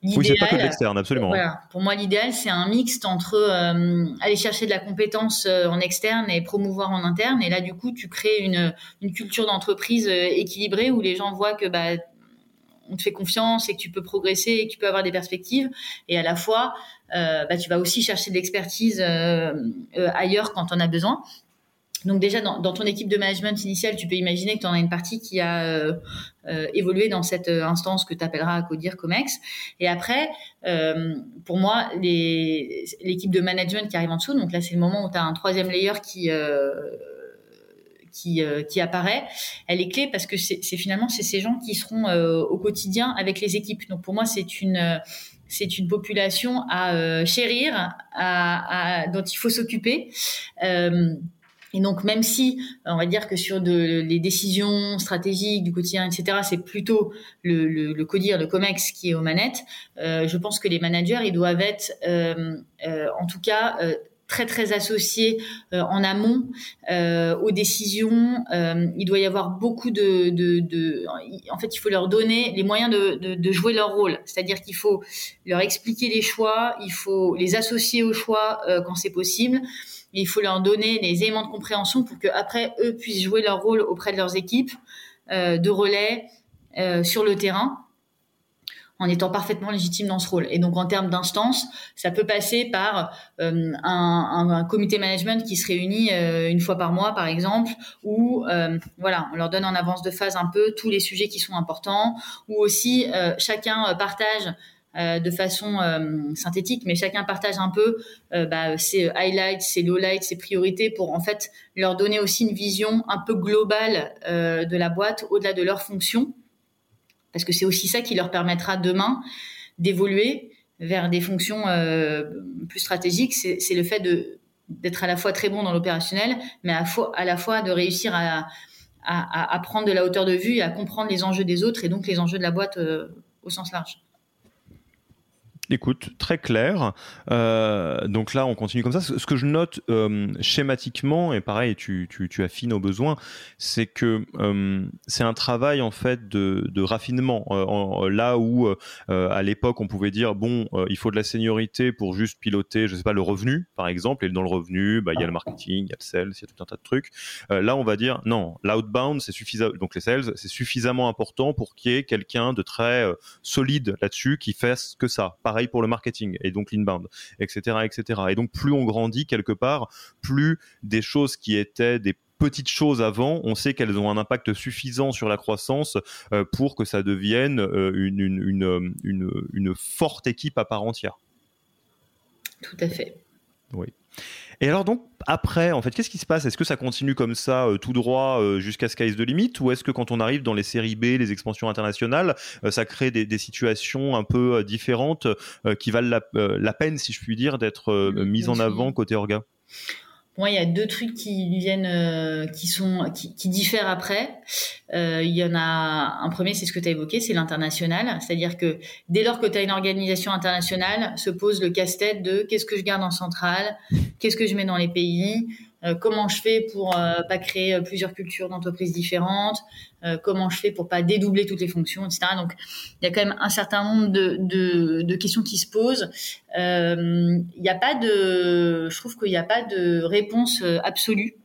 oui, c'est pas que de l'externe, absolument. Voilà. Pour moi, l'idéal, c'est un mixte entre euh, aller chercher de la compétence euh, en externe et promouvoir en interne. Et là, du coup, tu crées une, une culture d'entreprise euh, équilibrée où les gens voient que bah, on te fait confiance et que tu peux progresser et que tu peux avoir des perspectives. Et à la fois, bah, tu vas aussi chercher de l'expertise ailleurs quand on a besoin. Donc déjà, dans, ton équipe de management initiale, tu peux imaginer que tu en as une partie qui a euh, euh, évolué dans cette euh, instance que tu appelleras codir COMEX. Et après, pour moi, l'équipe de management qui arrive en dessous, donc là c'est le moment où tu as un troisième layer qui... Qui, qui, apparaît, elle est clé parce que c'est finalement c'est ces gens qui seront au quotidien avec les équipes. Donc pour moi c'est une c'est une population à chérir, à, à, dont il faut s'occuper. Et donc, même si on va dire que sur de, les décisions stratégiques du quotidien, etc., c'est plutôt le, le, le, CODIR, le COMEX qui est aux manettes, euh, je pense que les managers, ils doivent être, euh, euh, en tout cas, euh, très très associés euh, en amont euh, aux décisions. il doit y avoir beaucoup de, de, de, en fait, il faut leur donner les moyens de, de, de jouer leur rôle. C'est-à-dire qu'il faut leur expliquer les choix, il faut les associer aux choix quand c'est possible il faut leur donner des éléments de compréhension pour que après eux puissent jouer leur rôle auprès de leurs équipes euh, de relais euh, sur le terrain en étant parfaitement légitimes dans ce rôle. Et donc en termes d'instance, ça peut passer par euh, un, comité management qui se réunit une fois par mois, par exemple, où voilà, on leur donne en avance de phase un peu tous les sujets qui sont importants, ou aussi chacun partage euh, de façon euh, synthétique, mais chacun partage un peu euh, bah, ses highlights, ses lowlights, ses priorités pour en fait leur donner aussi une vision un peu globale de la boîte au-delà de leurs fonctions, parce que c'est aussi ça qui leur permettra demain d'évoluer vers des fonctions plus stratégiques. C'est le fait d'être à la fois très bon dans l'opérationnel, mais à, la fois de réussir à, à, à, prendre de la hauteur de vue et à comprendre les enjeux des autres et donc les enjeux de la boîte au sens large. Écoute, très clair. Euh, donc là, on continue comme ça. Ce que je note euh, schématiquement, et pareil, tu, affines aux besoins, c'est que euh, c'est un travail en fait de, raffinement. Là où à l'époque on pouvait dire bon, il faut de la seniorité pour juste piloter, je sais pas, le revenu, par exemple, et dans le revenu, bah, il y a le marketing, il y a le sales, il y a tout un tas de trucs. là, on va dire non, l'outbound. Donc les sales, c'est suffisamment important pour qu'il y ait quelqu'un de très solide là-dessus qui fasse que ça. Pareil pour le marketing et donc l'inbound, etc., etc. Et donc plus on grandit quelque part, plus des choses qui étaient des petites choses avant, on sait qu'elles ont un impact suffisant sur la croissance euh, pour que ça devienne euh, une, une, une, une, forte équipe à part entière. Tout à fait. Oui. Et alors donc après, en fait, qu'est-ce qui se passe? Est-ce que ça continue comme ça euh, tout droit euh, jusqu'à Sky's de limite, ou est-ce que quand on arrive dans les séries B, les expansions internationales, euh, ça crée des, des, situations un peu différentes qui valent la, la, peine, si je puis dire, d'être mises en avant côté orga? Moi, il y a deux trucs qui viennent, euh, qui sont, qui, diffèrent après. Euh, il y en a un premier, c'est ce que tu as évoqué, c'est l'international. C'est-à-dire que dès lors que tu as une organisation internationale, se pose le casse-tête de qu'est-ce que je garde en centrale, qu'est-ce que je mets dans les pays, comment je fais pour euh, pas créer euh, plusieurs cultures d'entreprises différentes, comment je fais pour pas dédoubler toutes les fonctions, etc. Donc, il y a quand même un certain nombre de questions qui se posent. Il n'y a pas de, je trouve qu'il n'y a pas de réponse absolue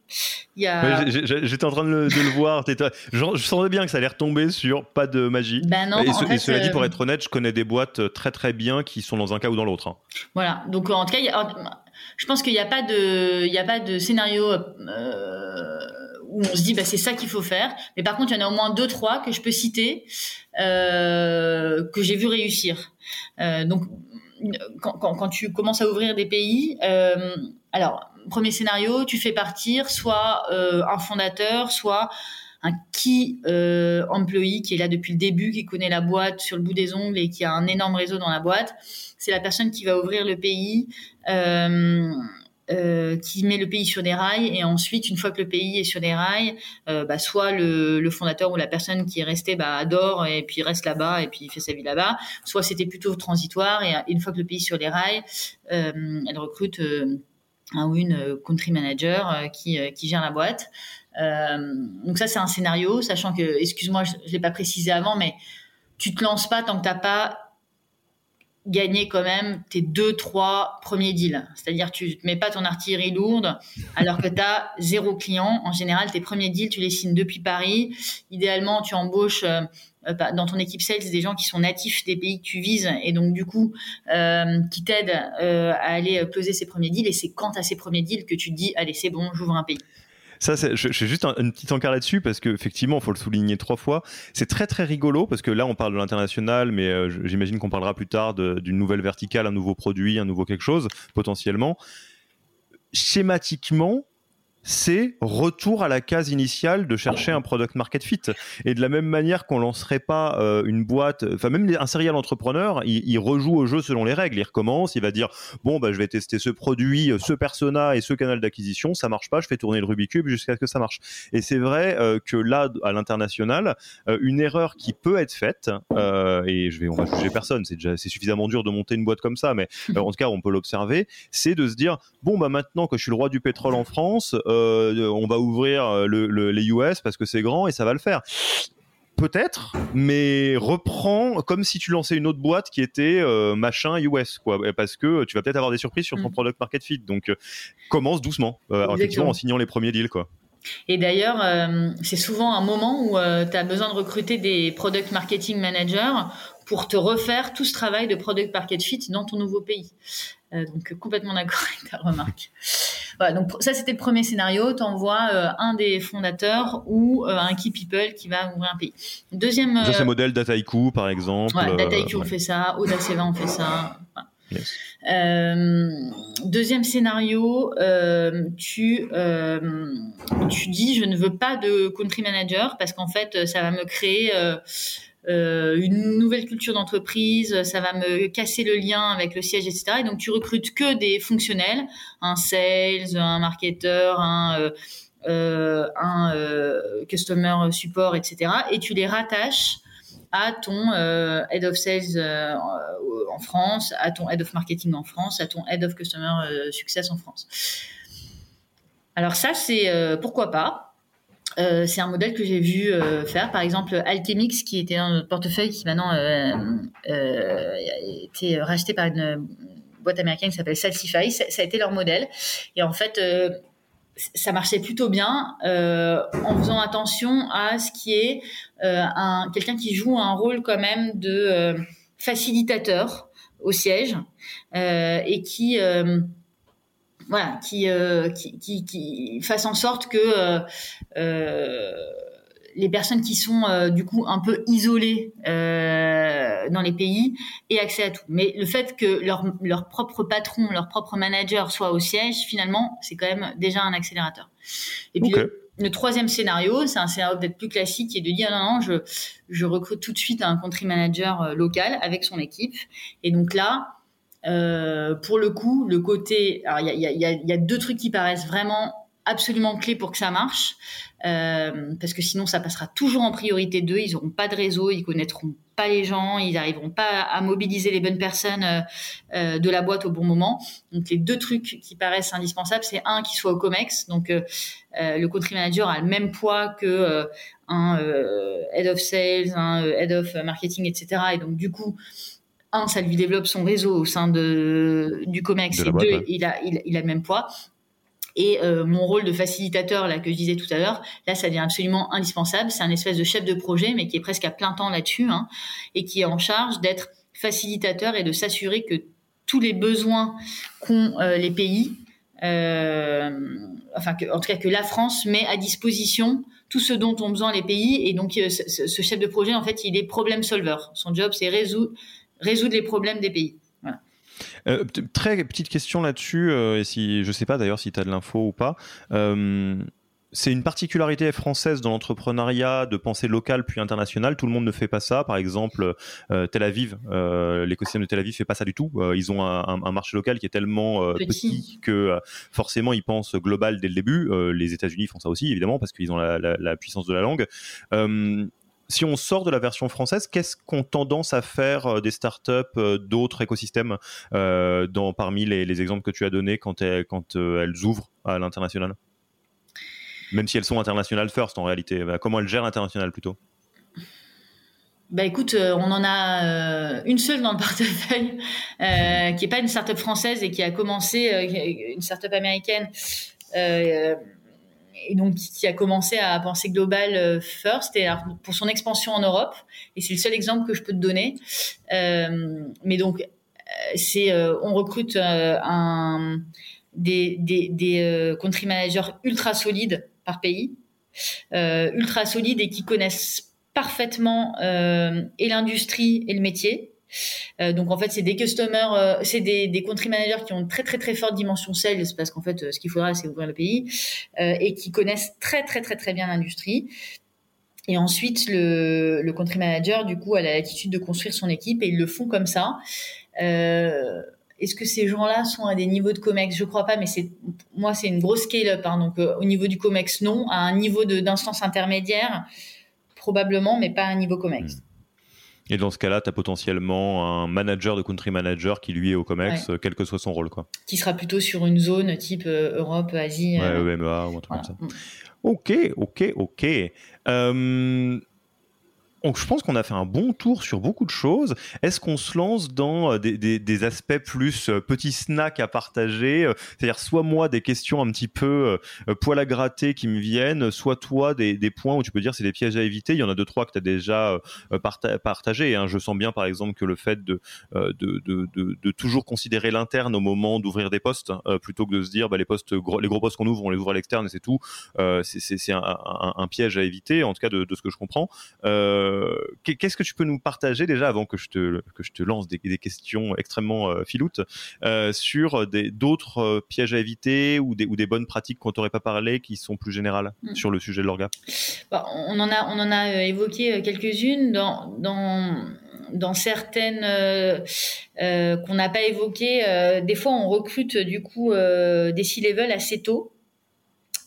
J'étais en train de le, voir. je sentais bien que ça allait retomber sur pas de magie. Ben non, et, cela dit, pour être honnête, je connais des boîtes très très bien qui sont dans un cas ou dans l'autre. Hein. Voilà. Donc en tout cas, je pense qu'il n'y a pas de, il y a pas de scénario où on se dit bah, c'est ça qu'il faut faire. Mais par contre, il y en a au moins deux, trois que je peux citer euh, que j'ai vu réussir. Euh, donc, quand, quand, quand, tu commences à ouvrir des pays, euh, alors, premier scénario, tu fais partir soit euh, un fondateur, soit un key euh, employee qui est là depuis le début, qui connaît la boîte sur le bout des ongles et qui a un énorme réseau dans la boîte. C'est la personne qui va ouvrir le pays. Euh, euh, qui met le pays sur des rails et ensuite une fois que le pays est sur des rails bah, soit le, fondateur ou la personne qui est restée bah, adore et puis reste là-bas et puis fait sa vie là-bas soit c'était plutôt transitoire et une fois que le pays est sur les rails elle recrute un ou une country manager euh, qui, qui gère la boîte. Donc ça c'est un scénario sachant que excuse-moi je, je l'ai pas précisé avant mais tu te lances pas tant que t'as pas gagner quand même tes deux, trois premiers deals. C'est-à-dire, tu ne mets pas ton artillerie lourde alors que tu as zéro client. En général, tes premiers deals, tu les signes depuis Paris. Idéalement, tu embauches euh, euh, dans ton équipe sales des gens qui sont natifs des pays que tu vises et donc du coup euh, qui t'aident à aller peser ces premiers deals et c'est quand tu as ces premiers deals que tu te dis allez c'est bon j'ouvre un pays ça, je, juste un, une petite encart là-dessus parce qu'effectivement, il faut le souligner trois fois. C'est très très rigolo parce que là, on parle de l'international, mais euh, j'imagine qu'on parlera plus tard d'une nouvelle verticale, un nouveau produit, un nouveau quelque chose, potentiellement. Schématiquement, c'est retour à la case initiale de chercher un product market fit. Et de la même manière qu'on lancerait pas euh, une boîte, enfin même un serial entrepreneur, il, rejoue au jeu selon les règles. Il recommence, il va dire bon bah je vais tester ce produit, ce persona et ce canal d'acquisition, ça marche pas, je fais tourner le Rubik's cube jusqu'à ce que ça marche. Et c'est vrai euh, que là à l'international, euh, une erreur qui peut être faite et je vais on va juger personne, c'est déjà c'est suffisamment dur de monter une boîte comme ça, mais en tout cas on peut l'observer, c'est de se dire bon bah maintenant que je suis le roi du pétrole en France euh, on va ouvrir euh, les US parce que c'est grand et ça va le faire. Peut-être, mais reprends comme si tu lançais une autre boîte qui était euh, machin US, quoi, parce que tu vas peut-être avoir des surprises sur ton mm. product market fit. Donc, commence doucement, effectivement, en signant les premiers deals, quoi. Et d'ailleurs, c'est souvent un moment où tu as besoin de recruter des product marketing managers pour te refaire tout ce travail de product market fit dans ton nouveau pays. Euh, donc complètement d'accord avec ta remarque. Voilà, donc ça c'était le premier scénario. Tu envoies euh, un des fondateurs ou euh, un key people qui va ouvrir un pays. Deuxième. Euh, c'est modèle Dataiku par exemple. Ouais, Dataiku on fait ça, Audaceva on fait ça. Euh, deuxième scénario, euh, tu, euh, tu dis je ne veux pas de country manager parce qu'en fait ça va me créer euh, une nouvelle culture d'entreprise, ça va me casser le lien avec le siège, etc. Et donc tu recrutes que des fonctionnels, un sales, un marketeur, un, euh, euh, euh, customer support, etc. Et tu les rattaches à ton euh, head of sales en France, à ton head of marketing en France, à ton head of customer success en France. Alors ça, c'est pourquoi pas. Euh, c'est un modèle que j'ai vu euh, faire. Par exemple, Alchemix, qui était dans notre portefeuille, qui maintenant euh, euh a été racheté par une boîte américaine qui s'appelle Salsify, ça, ça, a été leur modèle. Et en fait, ça marchait plutôt bien en faisant attention à ce qui est un, quelqu'un qui joue un rôle quand même de facilitateur au siège et qui voilà, qui, euh, qui, qui, qui, fasse en sorte que euh, euh, les personnes qui sont euh, du coup un peu isolées euh, dans les pays aient accès à tout. Mais le fait que leur, leur propre patron, leur propre manager soit au siège, finalement, c'est quand même déjà un accélérateur. Et puis okay. le, troisième scénario, c'est un scénario peut-être plus classique, qui est de dire non, non, je, je recrute tout de suite un country manager local avec son équipe. Et donc là, euh, pour le coup, le côté, il y a, deux trucs qui paraissent vraiment absolument clés pour que ça marche, euh, parce que sinon ça passera toujours en priorité d'eux. Ils n'auront pas de réseau, ils connaîtront pas les gens, ils n'arriveront pas à mobiliser les bonnes personnes euh, de la boîte au bon moment. Donc les deux trucs qui paraissent indispensables, c'est un qui soit au Comex, donc le country manager a le même poids que un head of sales, un head of marketing, etc. Et donc du coup un, ça lui développe son réseau au sein de, du COMEX, et deux, il, a, il, il, a le même poids. Et mon rôle de facilitateur, là que je disais tout à l'heure, là, ça devient absolument indispensable. C'est un espèce de chef de projet, mais qui est presque à plein temps là-dessus, hein, et qui est en charge d'être facilitateur et de s'assurer que tous les besoins qu'ont les pays, enfin, que, en tout cas que la France met à disposition tout ce dont ont besoin les pays. Et donc, ce, chef de projet, en fait, il est problem solver. Son job, c'est résoudre, résoudre les problèmes des pays. Euh, très petite question là-dessus, euh, et si je sais pas d'ailleurs si tu as de l'info ou pas. Euh, c'est une particularité française dans l'entrepreneuriat de penser local puis international. Tout le monde ne fait pas ça. Par exemple, Tel Aviv, l'écosystème de Tel Aviv fait pas ça du tout. ils ont un, marché local qui est tellement petit. que forcément ils pensent global dès le début. les États-Unis font ça aussi évidemment parce qu'ils ont la, la, puissance de la langue si on sort de la version française, qu'est-ce qu'ont tendance à faire euh, des startups euh, d'autres écosystèmes euh, dans, parmi les, exemples que tu as donnés quand, elles, ouvrent à l'international? Même si elles sont internationales first en réalité. Bah, comment elles gèrent l'international plutôt? Bah écoute, on en a une seule dans le portefeuille, qui n'est pas une startup française et qui a commencé, une startup américaine, et donc qui a commencé à penser global euh, first pour son expansion en Europe. Et c'est le seul exemple que je peux te donner. Euh, mais donc, euh, on recrute des, des country managers ultra solides par pays, ultra solides et qui connaissent parfaitement et l'industrie et le métier. Euh, donc en fait, c'est des customers, euh, c'est des, country managers qui ont une très très très forte dimension sales parce qu'en fait, euh, ce qu'il faudra, c'est ouvrir le pays et qui connaissent très très très très bien l'industrie. Et ensuite, le, le country manager, du coup, a l'attitude de construire son équipe et ils le font comme ça. Est-ce que ces gens-là sont à des niveaux de COMEX? Je crois pas, mais c'est moi, c'est une grosse scale-up. Hein, donc, au niveau du COMEX, non. À un niveau d'instance intermédiaire, probablement, mais pas à un niveau COMEX. Hmm. Et dans ce cas-là, tu as potentiellement un manager de country manager qui lui est au COMEX, quel que soit son rôle. Quoi. Qui sera plutôt sur une zone type euh, Europe, Asie. Ouais, EMEA euh, ou un truc comme ça. Mm. Ok, ok, ok. Euh, donc je pense qu'on a fait un bon tour sur beaucoup de choses. Est-ce qu'on se lance dans euh, des, aspects plus euh, petits snacks à partager euh, C'est-à-dire soit moi des questions un petit peu poil à gratter qui me viennent, soit toi des, points où tu peux dire c'est des pièges à éviter. Il y en a deux trois que tu as déjà partagé. Hein. Je sens bien par exemple que le fait de, toujours considérer l'interne au moment d'ouvrir des postes plutôt que de se dire bah, les postes les gros postes qu'on ouvre on les ouvre à l'externe et c'est tout. c'est un, piège à éviter en tout cas de, ce que je comprends. Euh, qu'est-ce que tu peux nous partager déjà avant que je te, que je te lance des, questions extrêmement euh, filoutes euh, sur d'autres pièges à éviter ou des, ou des bonnes pratiques qu'on t'aurait pas parlé qui sont plus générales mm. sur le sujet de l'orga? Bah, on, en a, on en a évoqué quelques-unes dans, dans dans certaines qu'on n'a pas évoquées, des fois on recrute du coup des C-level assez tôt.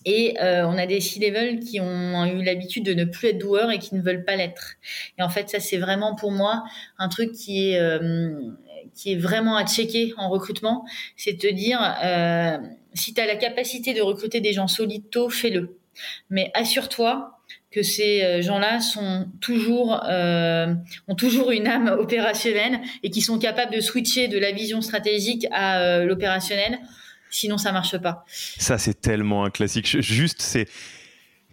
Et euh, on a des C-level qui ont eu l'habitude de ne plus être doueurs et qui ne veulent pas l'être. Et en fait, ça, c'est vraiment pour moi un truc qui est, euh, qui est vraiment à checker en recrutement. C'est de te dire, euh, si tu as la capacité de recruter des gens solides tôt, fais-le. Mais assure-toi que ces gens-là sont toujours euh, ont toujours une âme opérationnelle et qui sont capables de switcher de la vision stratégique à l'opérationnel Sinon, ça marche pas. Ça, c'est tellement un classique. Juste, c'est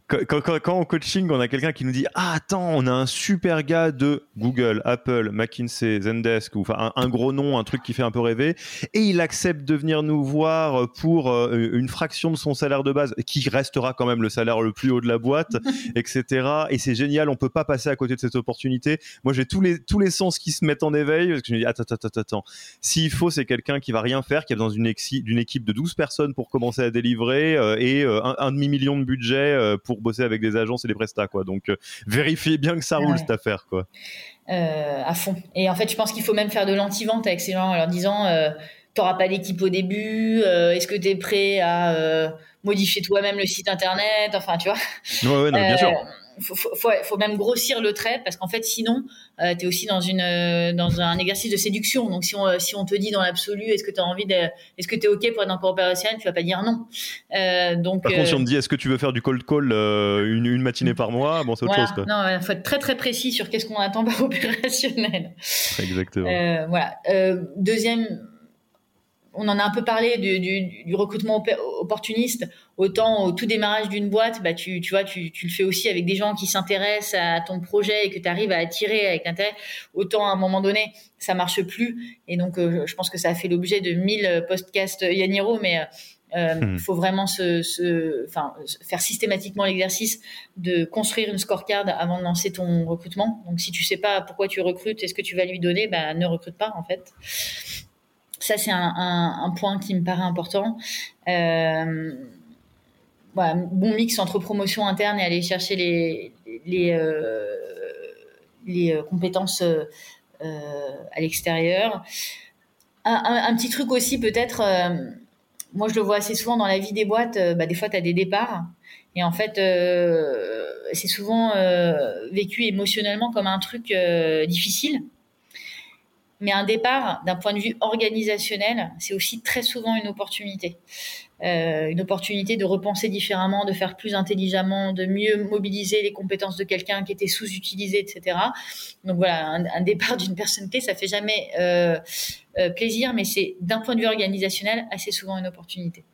quand, quand, en coaching, on a quelqu'un qui nous dit Ah, attends, on a un super gars de Google, Apple, McKinsey, Zendesk, ou enfin un, gros nom, un truc qui fait un peu rêver, et il accepte de venir nous voir pour euh, une fraction de son salaire de base, qui restera quand même le salaire le plus haut de la boîte, etc. Et c'est génial, on peut pas passer à côté de cette opportunité. Moi, j'ai tous les, tous les sens qui se mettent en éveil, parce que je me dis Attends, attends, attends, attends. S'il faut, c'est quelqu'un qui va rien faire, qui a besoin d'une équipe de 12 personnes pour commencer à délivrer, euh, et euh, un, un demi-million de budget pour bosser avec des agences et des prestats, quoi. Donc, euh, vérifiez bien que ça roule cette affaire, quoi. Euh, à fond. Et en fait, je pense qu'il faut même faire de l'anti-vente avec ces gens en leur disant euh, t'auras pas l'équipe au début, est-ce que tu es prêt à modifier toi-même le site internet Enfin, tu vois. Ouais, ouais, bien sûr faut, faut, faut, même grossir le trait parce qu'en fait sinon euh, tu es aussi dans une euh, dans un exercice de séduction. Donc si on euh, si on te dit dans l'absolu est-ce que tu as envie de est-ce que tu es OK pour être encore opérationnel tu vas pas dire non. Euh, donc par contre si on te dit est-ce que tu veux faire du cold call une, une, matinée par mois bon c'est autre chose quoi. non il faut être très très précis sur qu'est-ce qu'on attend par opérationnel. Exactement. Voilà. Deuxième on en a un peu parlé du, recrutement opportuniste. Autant au tout démarrage d'une boîte, bah tu, tu vois, tu, tu, le fais aussi avec des gens qui s'intéressent à ton projet et que tu arrives à attirer avec intérêt. Autant à un moment donné, ça marche plus. Et donc, euh, je pense que ça a fait l'objet de 1000 podcasts Yaniro, mais il euh, hmm. faut vraiment se, enfin, faire systématiquement l'exercice de construire une scorecard avant de lancer ton recrutement. Donc, si tu sais pas pourquoi tu recrutes et ce que tu vas lui donner, bah, ne recrute pas en fait. Ça, c'est un, point qui me paraît important. Euh, bon mix entre promotion interne et aller chercher les, euh, euh, compétences à l'extérieur. Un, petit truc aussi, peut-être, moi je le vois assez souvent dans la vie des boîtes, bah, des fois tu as des départs. Et en fait, c'est souvent vécu émotionnellement comme un truc difficile. Mais un départ, d'un point de vue organisationnel, c'est aussi très souvent une opportunité. Euh, une opportunité de repenser différemment, de faire plus intelligemment, de mieux mobiliser les compétences de quelqu'un qui était sous-utilisé, etc. Donc voilà, un, départ d'une personne clé, ça fait jamais euh, euh, plaisir, mais c'est d'un point de vue organisationnel assez souvent une opportunité.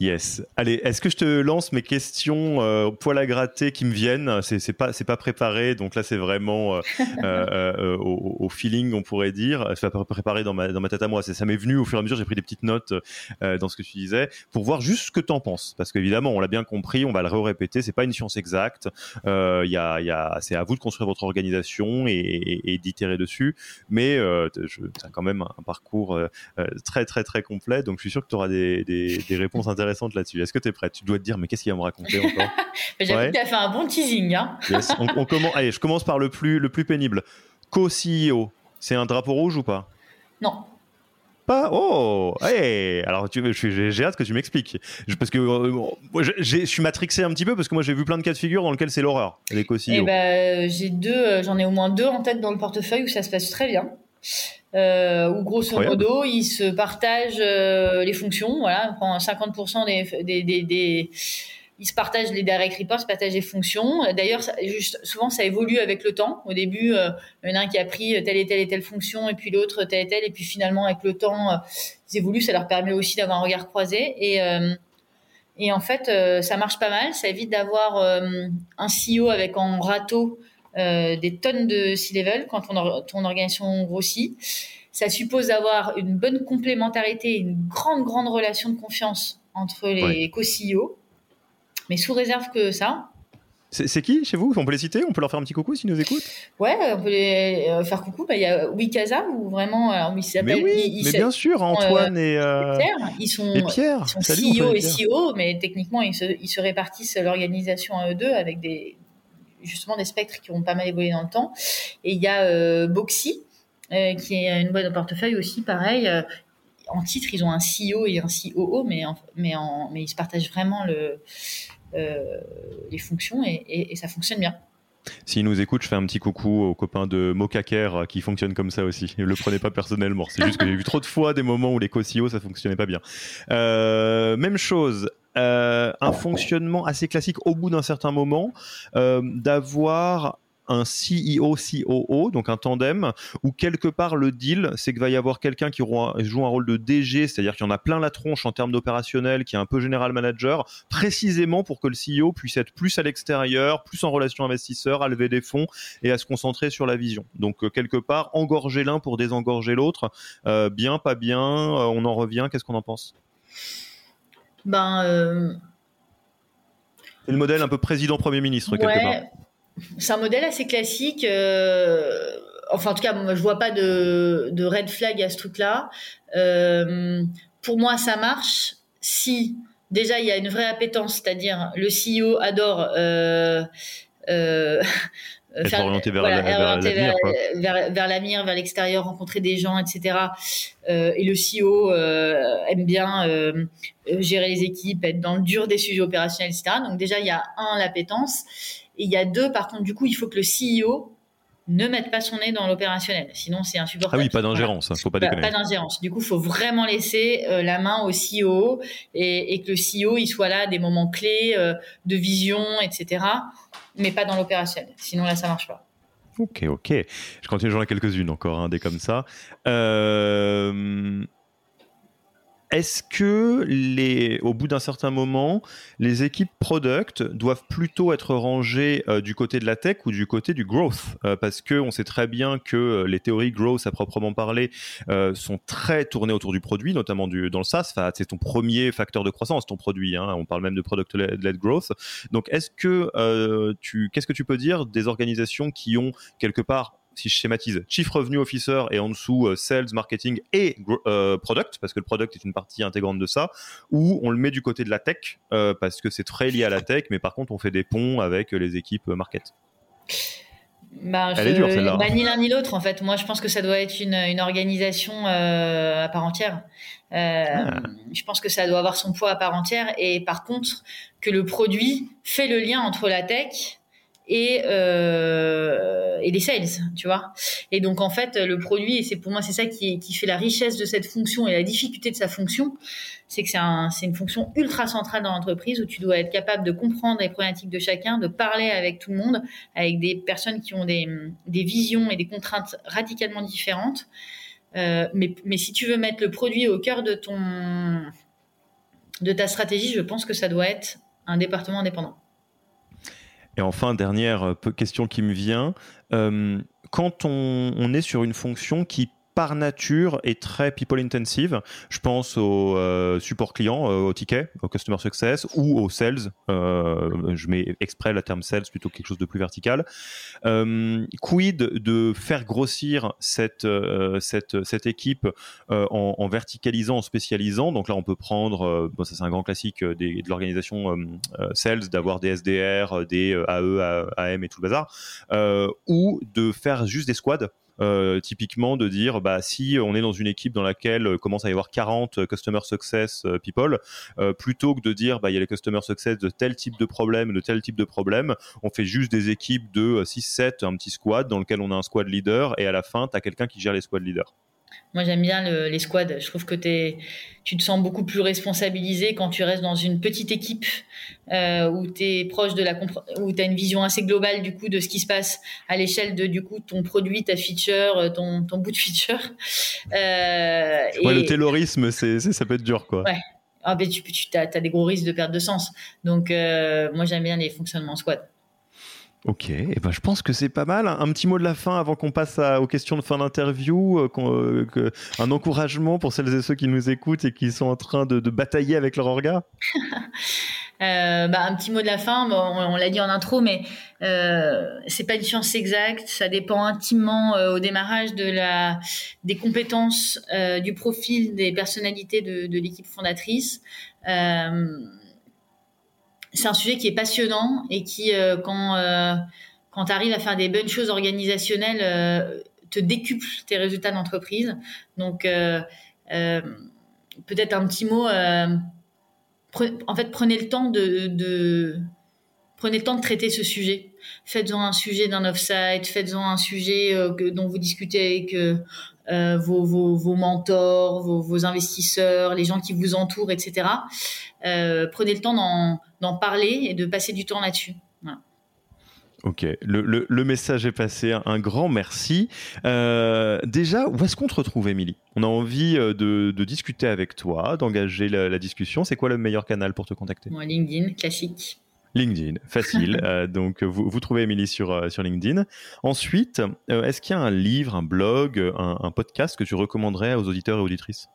Yes. Allez, est-ce que je te lance mes questions euh, poil à gratter qui me viennent? C'est pas c'est pas préparé, donc là c'est vraiment euh, euh, euh au, au, feeling, on pourrait dire. C'est pas préparé dans ma dans ma tête à moi. Ça m'est venu au fur et à mesure. J'ai pris des petites notes euh, dans ce que tu disais pour voir juste ce que tu en penses, parce qu'évidemment on l'a bien compris, on va le répéter. C'est pas une science exacte. Il y a il y a c'est à vous de construire votre organisation et, et, et d'itérer dessus, mais c'est quand même un parcours très très très complet. Donc je suis sûr que tu auras des, des, des réponses intéressantes là-dessus. Est-ce que tu es prête? Tu dois te dire, mais qu'est-ce qu'il va me raconter encore? J'avoue que tu as fait un bon teasing. Hein. on, commence, allez, je commence par le plus, le plus pénible. Co-CEO, c'est un drapeau rouge ou pas? Non. Pas? Oh hey Alors, j'ai hâte que tu m'expliques. Parce que euh, je suis matrixé un petit peu parce que moi j'ai vu plein de cas de figure dans lesquels c'est l'horreur, les co-CEO. Eh ben, j'ai deux, euh, j'en ai au moins deux en tête dans le portefeuille où ça se passe très bien euh, où grosso modo ils se partagent euh, les fonctions. Voilà, on prend 50% des, des, des, des, ils se partagent les direct reports, se partagent les fonctions. D'ailleurs, souvent ça évolue avec le temps. Au début, euh, il y en a un qui a pris telle et telle et telle fonction, et puis l'autre telle et telle, et puis finalement avec le temps, euh, ils évoluent. Ça leur permet aussi d'avoir un regard croisé et euh, et en fait, ça marche pas mal. Ça évite d'avoir un CEO avec en râteau euh, des tonnes de C-level quand ton, organisation grossit. Ça suppose d'avoir une bonne complémentarité, une grande, grande relation de confiance entre les co-CEO, mais sous réserve que ça. C'est qui chez vous? On peut les citer? On peut leur faire un petit coucou s'ils nous écoutent? Ouais, on peut les euh, faire coucou. Bah, il y a Wikaza ou vraiment. Alors, mais oui, mais bien sûr, Antoine et, Pierre. Ils sont, et Pierre. Ils sont CEO et CEO, mais techniquement, ils se, ils se répartissent l'organisation à eux deux avec des, justement des spectres qui ont pas mal évolué dans le temps. Et il y a euh, Boxy, euh, qui est une boîte de portefeuille aussi, pareil. Euh, en titre, ils ont un CEO et un COO, mais, en, ils se partagent vraiment le, les fonctions et, ça fonctionne bien. S'ils nous écoutent, je fais un petit coucou aux copains de Mokaker qui fonctionnent comme ça aussi. Ne le prenez pas personnellement. C'est juste que j'ai vu trop de fois des moments où les co-CEO, ça fonctionnait pas bien. même chose euh, un fonctionnement assez classique au bout d'un certain moment, euh, d'avoir un CEO, COO, donc un tandem, où quelque part le deal, c'est qu'il va y avoir quelqu'un qui joue un rôle de DG, c'est-à-dire qu'il y en a plein la tronche en termes d'opérationnel, qui est un peu général manager, précisément pour que le CEO puisse être plus à l'extérieur, plus en relation investisseur, à lever des fonds et à se concentrer sur la vision. Donc euh, quelque part, engorger l'un pour désengorger l'autre, bien, pas bien, on en revient, qu'est-ce qu'on en pense? Ben. Euh, c'est le modèle un peu président-premier ministre, quelque part. C'est un modèle assez classique. Euh, enfin, en tout cas, moi, je vois pas de, de red flag à ce truc-là. Euh, pour moi, ça marche si déjà il y a une vraie appétence, c'est-à-dire le CEO adore faire, orienté vers l'avenir, vers, l'extérieur, rencontrer des gens, etc. Euh, et le CEO euh, aime bien euh, gérer les équipes, être dans le dur des sujets opérationnels, etc. Donc déjà, il y a un, l'appétence. Et il y a deux, par contre, du coup, il faut que le CEO ne mette pas son nez dans l'opérationnel. Sinon, c'est insupportable. Ah oui, pas d'ingérence, faut pas déconner. Pas, d'ingérence. Du coup, il faut vraiment laisser la main au CEO et, et, que le CEO, il soit là à des moments clés de vision, etc mais pas dans l'opérationnel. Sinon, là, ça marche pas. Ok, ok. Je continue, j'en ai quelques-unes encore, hein, des comme ça. Euh, est-ce que les, au bout d'un certain moment, les équipes product doivent plutôt être rangées euh, du côté de la tech ou du côté du growth? Euh, Parce que on sait très bien que euh, les théories growth à proprement parler sont très tournées autour du produit, notamment du, dans le SaaS. c'est ton premier facteur de croissance, ton produit. Hein. on parle même de product-led growth. Donc, est-ce que tu, qu'est-ce que tu peux dire des organisations qui ont quelque part si je schématise, Chief Revenue Officer et en dessous euh, Sales, Marketing et euh, Product, parce que le Product est une partie intégrante de ça, ou on le met du côté de la tech, euh, parce que c'est très lié à la tech, mais par contre on fait des ponts avec les équipes market. Bah, Elle est dure celle-là. Bah, ni l'un ni l'autre en fait. Moi je pense que ça doit être une, une organisation à part entière. Ah. Je pense que ça doit avoir son poids à part entière et par contre que le produit fait le lien entre la tech et euh, les sales, tu vois. Et donc en fait, le produit, et c'est pour moi c'est ça qui, fait la richesse de cette fonction et la difficulté de sa fonction, c'est que c'est un, une fonction ultra centrale dans l'entreprise où tu dois être capable de comprendre les problématiques de chacun, de parler avec tout le monde, avec des personnes qui ont des, des visions et des contraintes radicalement différentes. Euh, mais, mais si tu veux mettre le produit au cœur de ton de ta stratégie, je pense que ça doit être un département indépendant. Et enfin, dernière euh, question qui me vient, euh, quand on, on, est sur une fonction qui par nature est très people intensive. Je pense au euh, support client, euh, au ticket, au customer success ou au sales. Euh, je mets exprès le terme sales plutôt que quelque chose de plus vertical. quid de faire grossir cette, cette, cette équipe en, verticalisant, en spécialisant? Donc là, on peut prendre, ça c'est un grand classique de l'organisation sales, d'avoir des SDR, des AE, AM et tout le bazar, ou de faire juste des squads. Euh, typiquement de dire bah si on est dans une équipe dans laquelle euh, commence à y avoir 40 customer success euh, people plutôt que de dire bah il y a les customer success de tel type de problème de tel type de problème on fait juste des équipes de 6 7 un petit squad dans lequel on a un squad leader et à la fin tu as quelqu'un qui gère les squad leaders moi, j'aime bien les squads. Je trouve que tu te sens beaucoup plus responsabilisé quand tu restes dans une petite équipe euh, où tu es proche de la où tu as une vision assez globale du coup de ce qui se passe à l'échelle de du coup ton produit, ta feature, euh, ton, ton bout de feature. Euh, ouais, le taylorisme, c'est, ça peut être dur quoi. Ouais. Ah, ben, tu, tu as, des gros risques de perte de sens. Donc, euh, moi, j'aime bien les fonctionnements squad. Ok, et eh ben, je pense que c'est pas mal. Un petit mot de la fin avant qu'on passe aux questions de fin d'interview. Euh, euh, un encouragement pour celles et ceux qui nous écoutent et qui sont en train de, batailler avec leur orga euh, bah, Un petit mot de la fin, on, l'a dit en intro, mais c'est pas une science exacte. Ça dépend intimement au démarrage de la, des compétences, du profil, des personnalités de l'équipe fondatrice c'est un sujet qui est passionnant et qui, euh, quand, euh, quand tu arrives à faire des bonnes choses organisationnelles, euh, te décuple tes résultats d'entreprise. Donc, peut-être un petit mot. en fait, prenez le temps de, prenez le temps de traiter ce sujet. Faites-en un sujet d'un off-site, faites-en un sujet dont vous discutez avec vos, vos, mentors, vos, vos, investisseurs, les gens qui vous entourent, etc. prenez le temps d'en parler et de passer du temps là-dessus. Ok, le, message est passé. Un grand merci. Euh, déjà, où est-ce qu'on te retrouve, Émilie? On a envie euh, de, discuter avec toi, d'engager la, discussion. C'est quoi le meilleur canal pour te contacter? LinkedIn, classique. LinkedIn, facile. Euh, donc, vous, trouvez Émilie sur, sur LinkedIn. Ensuite, est-ce qu'il y a un livre, un blog, un, un, podcast que tu recommanderais aux auditeurs et auditrices?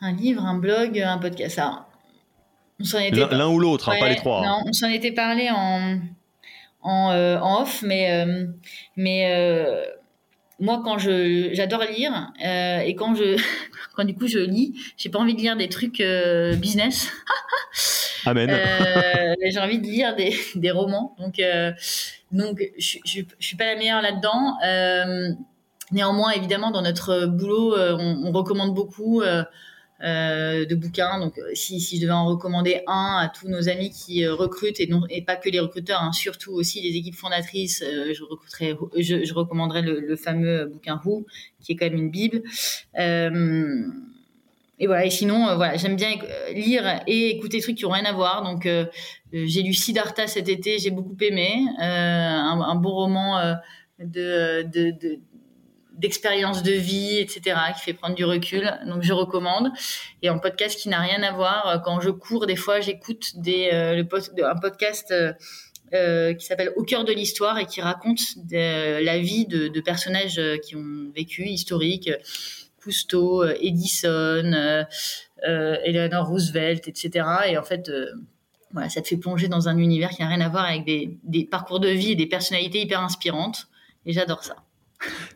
Un livre, un blog, un podcast. Alors, L'un ou l'autre, hein, pas les trois. Hein. Non, on s'en était parlé en, en, euh, off, mais, euh, mais euh, moi, quand je, j'adore lire, et quand je, quand du coup je lis, j'ai pas envie de lire des trucs business. Amen. j'ai envie de lire des, romans, donc, donc je, je, je, suis pas la meilleure là-dedans. néanmoins, évidemment, dans notre boulot, on, recommande beaucoup. Euh, de bouquins. Donc, euh, si, si, je devais en recommander un à tous nos amis qui euh, recrutent et, non, et pas que les recruteurs, hein, surtout aussi les équipes fondatrices, je recommanderais le, fameux bouquin Who, qui est quand même une bible. Et voilà. Et sinon, voilà, j'aime bien lire et écouter des trucs qui ont rien à voir. Donc, j'ai lu Siddhartha cet été, j'ai beaucoup aimé, un, un, bon roman de, de, de d'expérience de vie, etc., qui fait prendre du recul. Donc, je recommande. Et en podcast qui n'a rien à voir, quand je cours, des fois, j'écoute des, un podcast qui s'appelle Au cœur de l'histoire et qui raconte la vie de, personnages qui ont vécu, historiques. Cousteau, Edison, Eleanor Roosevelt, etc. Et en fait, voilà, ça te fait plonger dans un univers qui n'a rien à voir avec des parcours de vie et des personnalités hyper inspirantes. Et j'adore ça.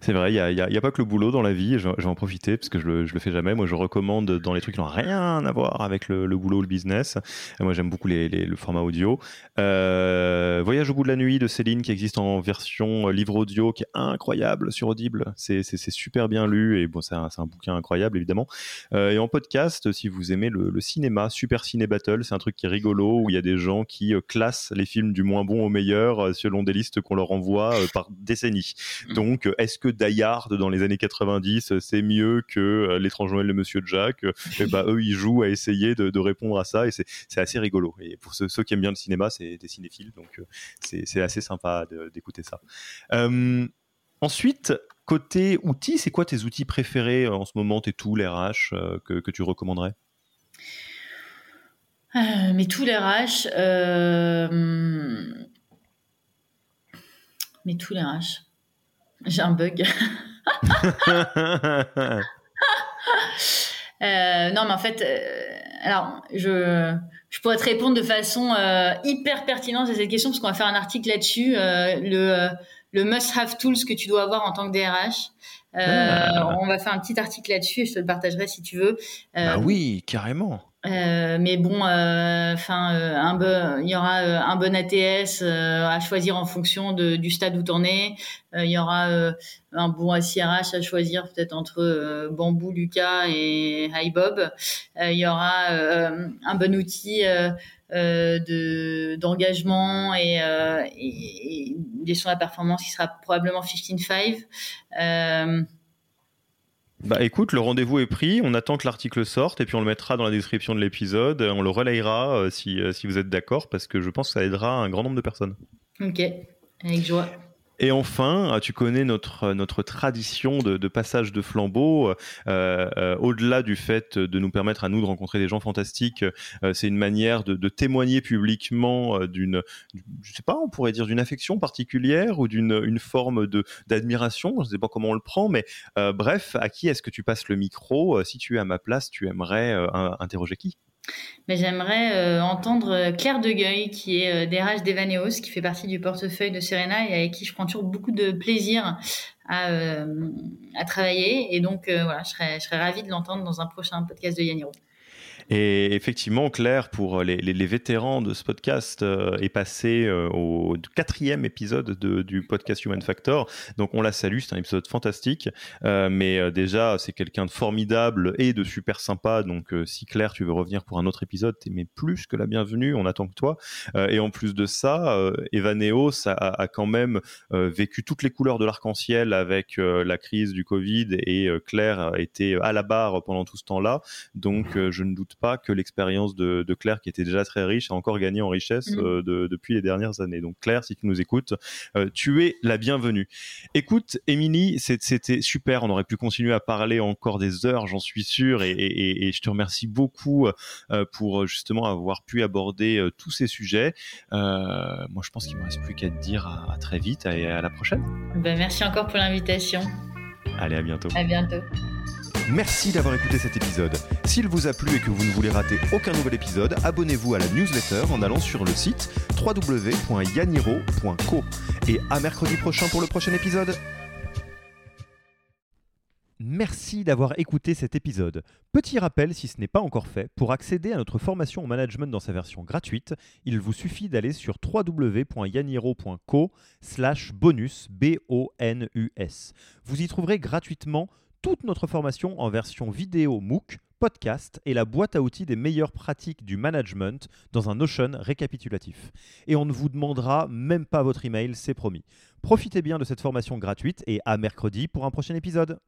C'est vrai, il n'y a, a, pas que le boulot dans la vie, je, vais en profiter parce que je le, je le fais jamais. Moi, je recommande dans les trucs qui n'ont rien à voir avec le, boulot ou le business. moi, j'aime beaucoup les, le format audio. Euh, Voyage au bout de la nuit de Céline qui existe en version euh, livre audio qui est incroyable sur Audible. C'est super bien lu et bon, c'est un, un, bouquin incroyable évidemment. Euh, et en podcast, si vous aimez le, le cinéma, Super Ciné Battle, c'est un truc qui est rigolo où il y a des gens qui classent les films du moins bon au meilleur selon des listes qu'on leur envoie par décennie. Mmh. Est-ce que Die dans les années 90 c'est mieux que euh, L'étrange Noël de Monsieur Jack? Et eh bah, ben, eux ils jouent à essayer de, répondre à ça et c'est assez rigolo. Et pour ceux, qui aiment bien le cinéma, c'est des cinéphiles, donc euh, c'est assez sympa d'écouter ça. Euh, ensuite, côté outils, c'est quoi tes outils préférés en ce moment, tes tools RH que, que tu recommanderais? Mes tools RH, mes tools RH. J'ai un bug. Euh, non, mais en fait, euh, alors je, je pourrais te répondre de façon euh, hyper pertinente à cette question parce qu'on va faire un article là-dessus. le le must-have tools que tu dois avoir en tant que DRH. Ah. On va faire un petit article là-dessus et je te le partagerai si tu veux. bah oui, carrément. Euh, mais bon, euh, enfin, euh, bon, il y aura un bon ATS à choisir en fonction de, du stade où t'en es. il y aura un bon SIRH à choisir peut-être entre Bambou, Lucas et HiBob. il y aura un bon outil de d'engagement et, et, et gestion de la performance qui sera probablement 15.5. Bah écoute, le rendez-vous est pris, on attend que l'article sorte et puis on le mettra dans la description de l'épisode, on le relayera euh, si, euh, si vous êtes d'accord parce que je pense que ça aidera un grand nombre de personnes. Ok, avec joie. Et enfin, euh, tu connais notre, notre tradition de, passage de flambeau. Euh, euh, au-delà du fait de nous permettre à nous de rencontrer des gens fantastiques, c'est une manière de, témoigner publiquement d'une, je sais pas, on pourrait dire d'une affection particulière ou d'une une forme de d'admiration. Je ne sais pas comment on le prend, mais bref, à qui est-ce que tu passes le micro? Si tu es à ma place, tu aimerais interroger qui? Mais j'aimerais euh, entendre euh, Claire Degueil, qui est euh, DRH d'Evaneos, qui fait partie du portefeuille de Serena et avec qui je prends toujours beaucoup de plaisir à, à travailler. Et donc, voilà, je serais, je serais ravie de l'entendre dans un prochain podcast de Yaniro. Et effectivement, Claire, pour les, vétérans de ce podcast, euh, est passé euh, au quatrième épisode du podcast Human Factor. Donc on la salue, c'est un épisode fantastique. Euh, mais déjà, c'est quelqu'un de formidable et de super sympa. Donc si Claire, tu veux revenir pour un autre épisode, t'es plus que la bienvenue. On attend que toi. et en plus de ça, Evaneos a, a, quand même vécu toutes les couleurs de l'arc-en-ciel avec la crise du Covid et Claire a été à la barre pendant tout ce temps-là. Donc je ne doute pas que l'expérience de, Claire, qui était déjà très riche, a encore gagné en richesse mm. euh, depuis les dernières années. Donc Claire, si tu nous écoutes, euh, tu es la bienvenue. Écoute, Émilie, c'était super. On aurait pu continuer à parler encore des heures, j'en suis sûr, et, je te remercie beaucoup euh, pour justement avoir pu aborder tous ces sujets. moi, je pense qu'il me reste plus qu'à te dire à, très vite et à la prochaine. Ben, merci encore pour l'invitation. Allez, à bientôt. À bientôt. Merci d'avoir écouté cet épisode. S'il vous a plu et que vous ne voulez rater aucun nouvel épisode, abonnez-vous à la newsletter en allant sur le site www.yaniro.co. Et à mercredi prochain pour le prochain épisode. Merci d'avoir écouté cet épisode. Petit rappel, si ce n'est pas encore fait, pour accéder à notre formation au management dans sa version gratuite, il vous suffit d'aller sur www.yaniro.co slash B-O-N-U-S. Vous y trouverez gratuitement toute notre formation en version vidéo MOOC, podcast et la boîte à outils des meilleures pratiques du management dans un Notion récapitulatif. Et on ne vous demandera même pas votre email, c'est promis. Profitez bien de cette formation gratuite et à mercredi pour un prochain épisode.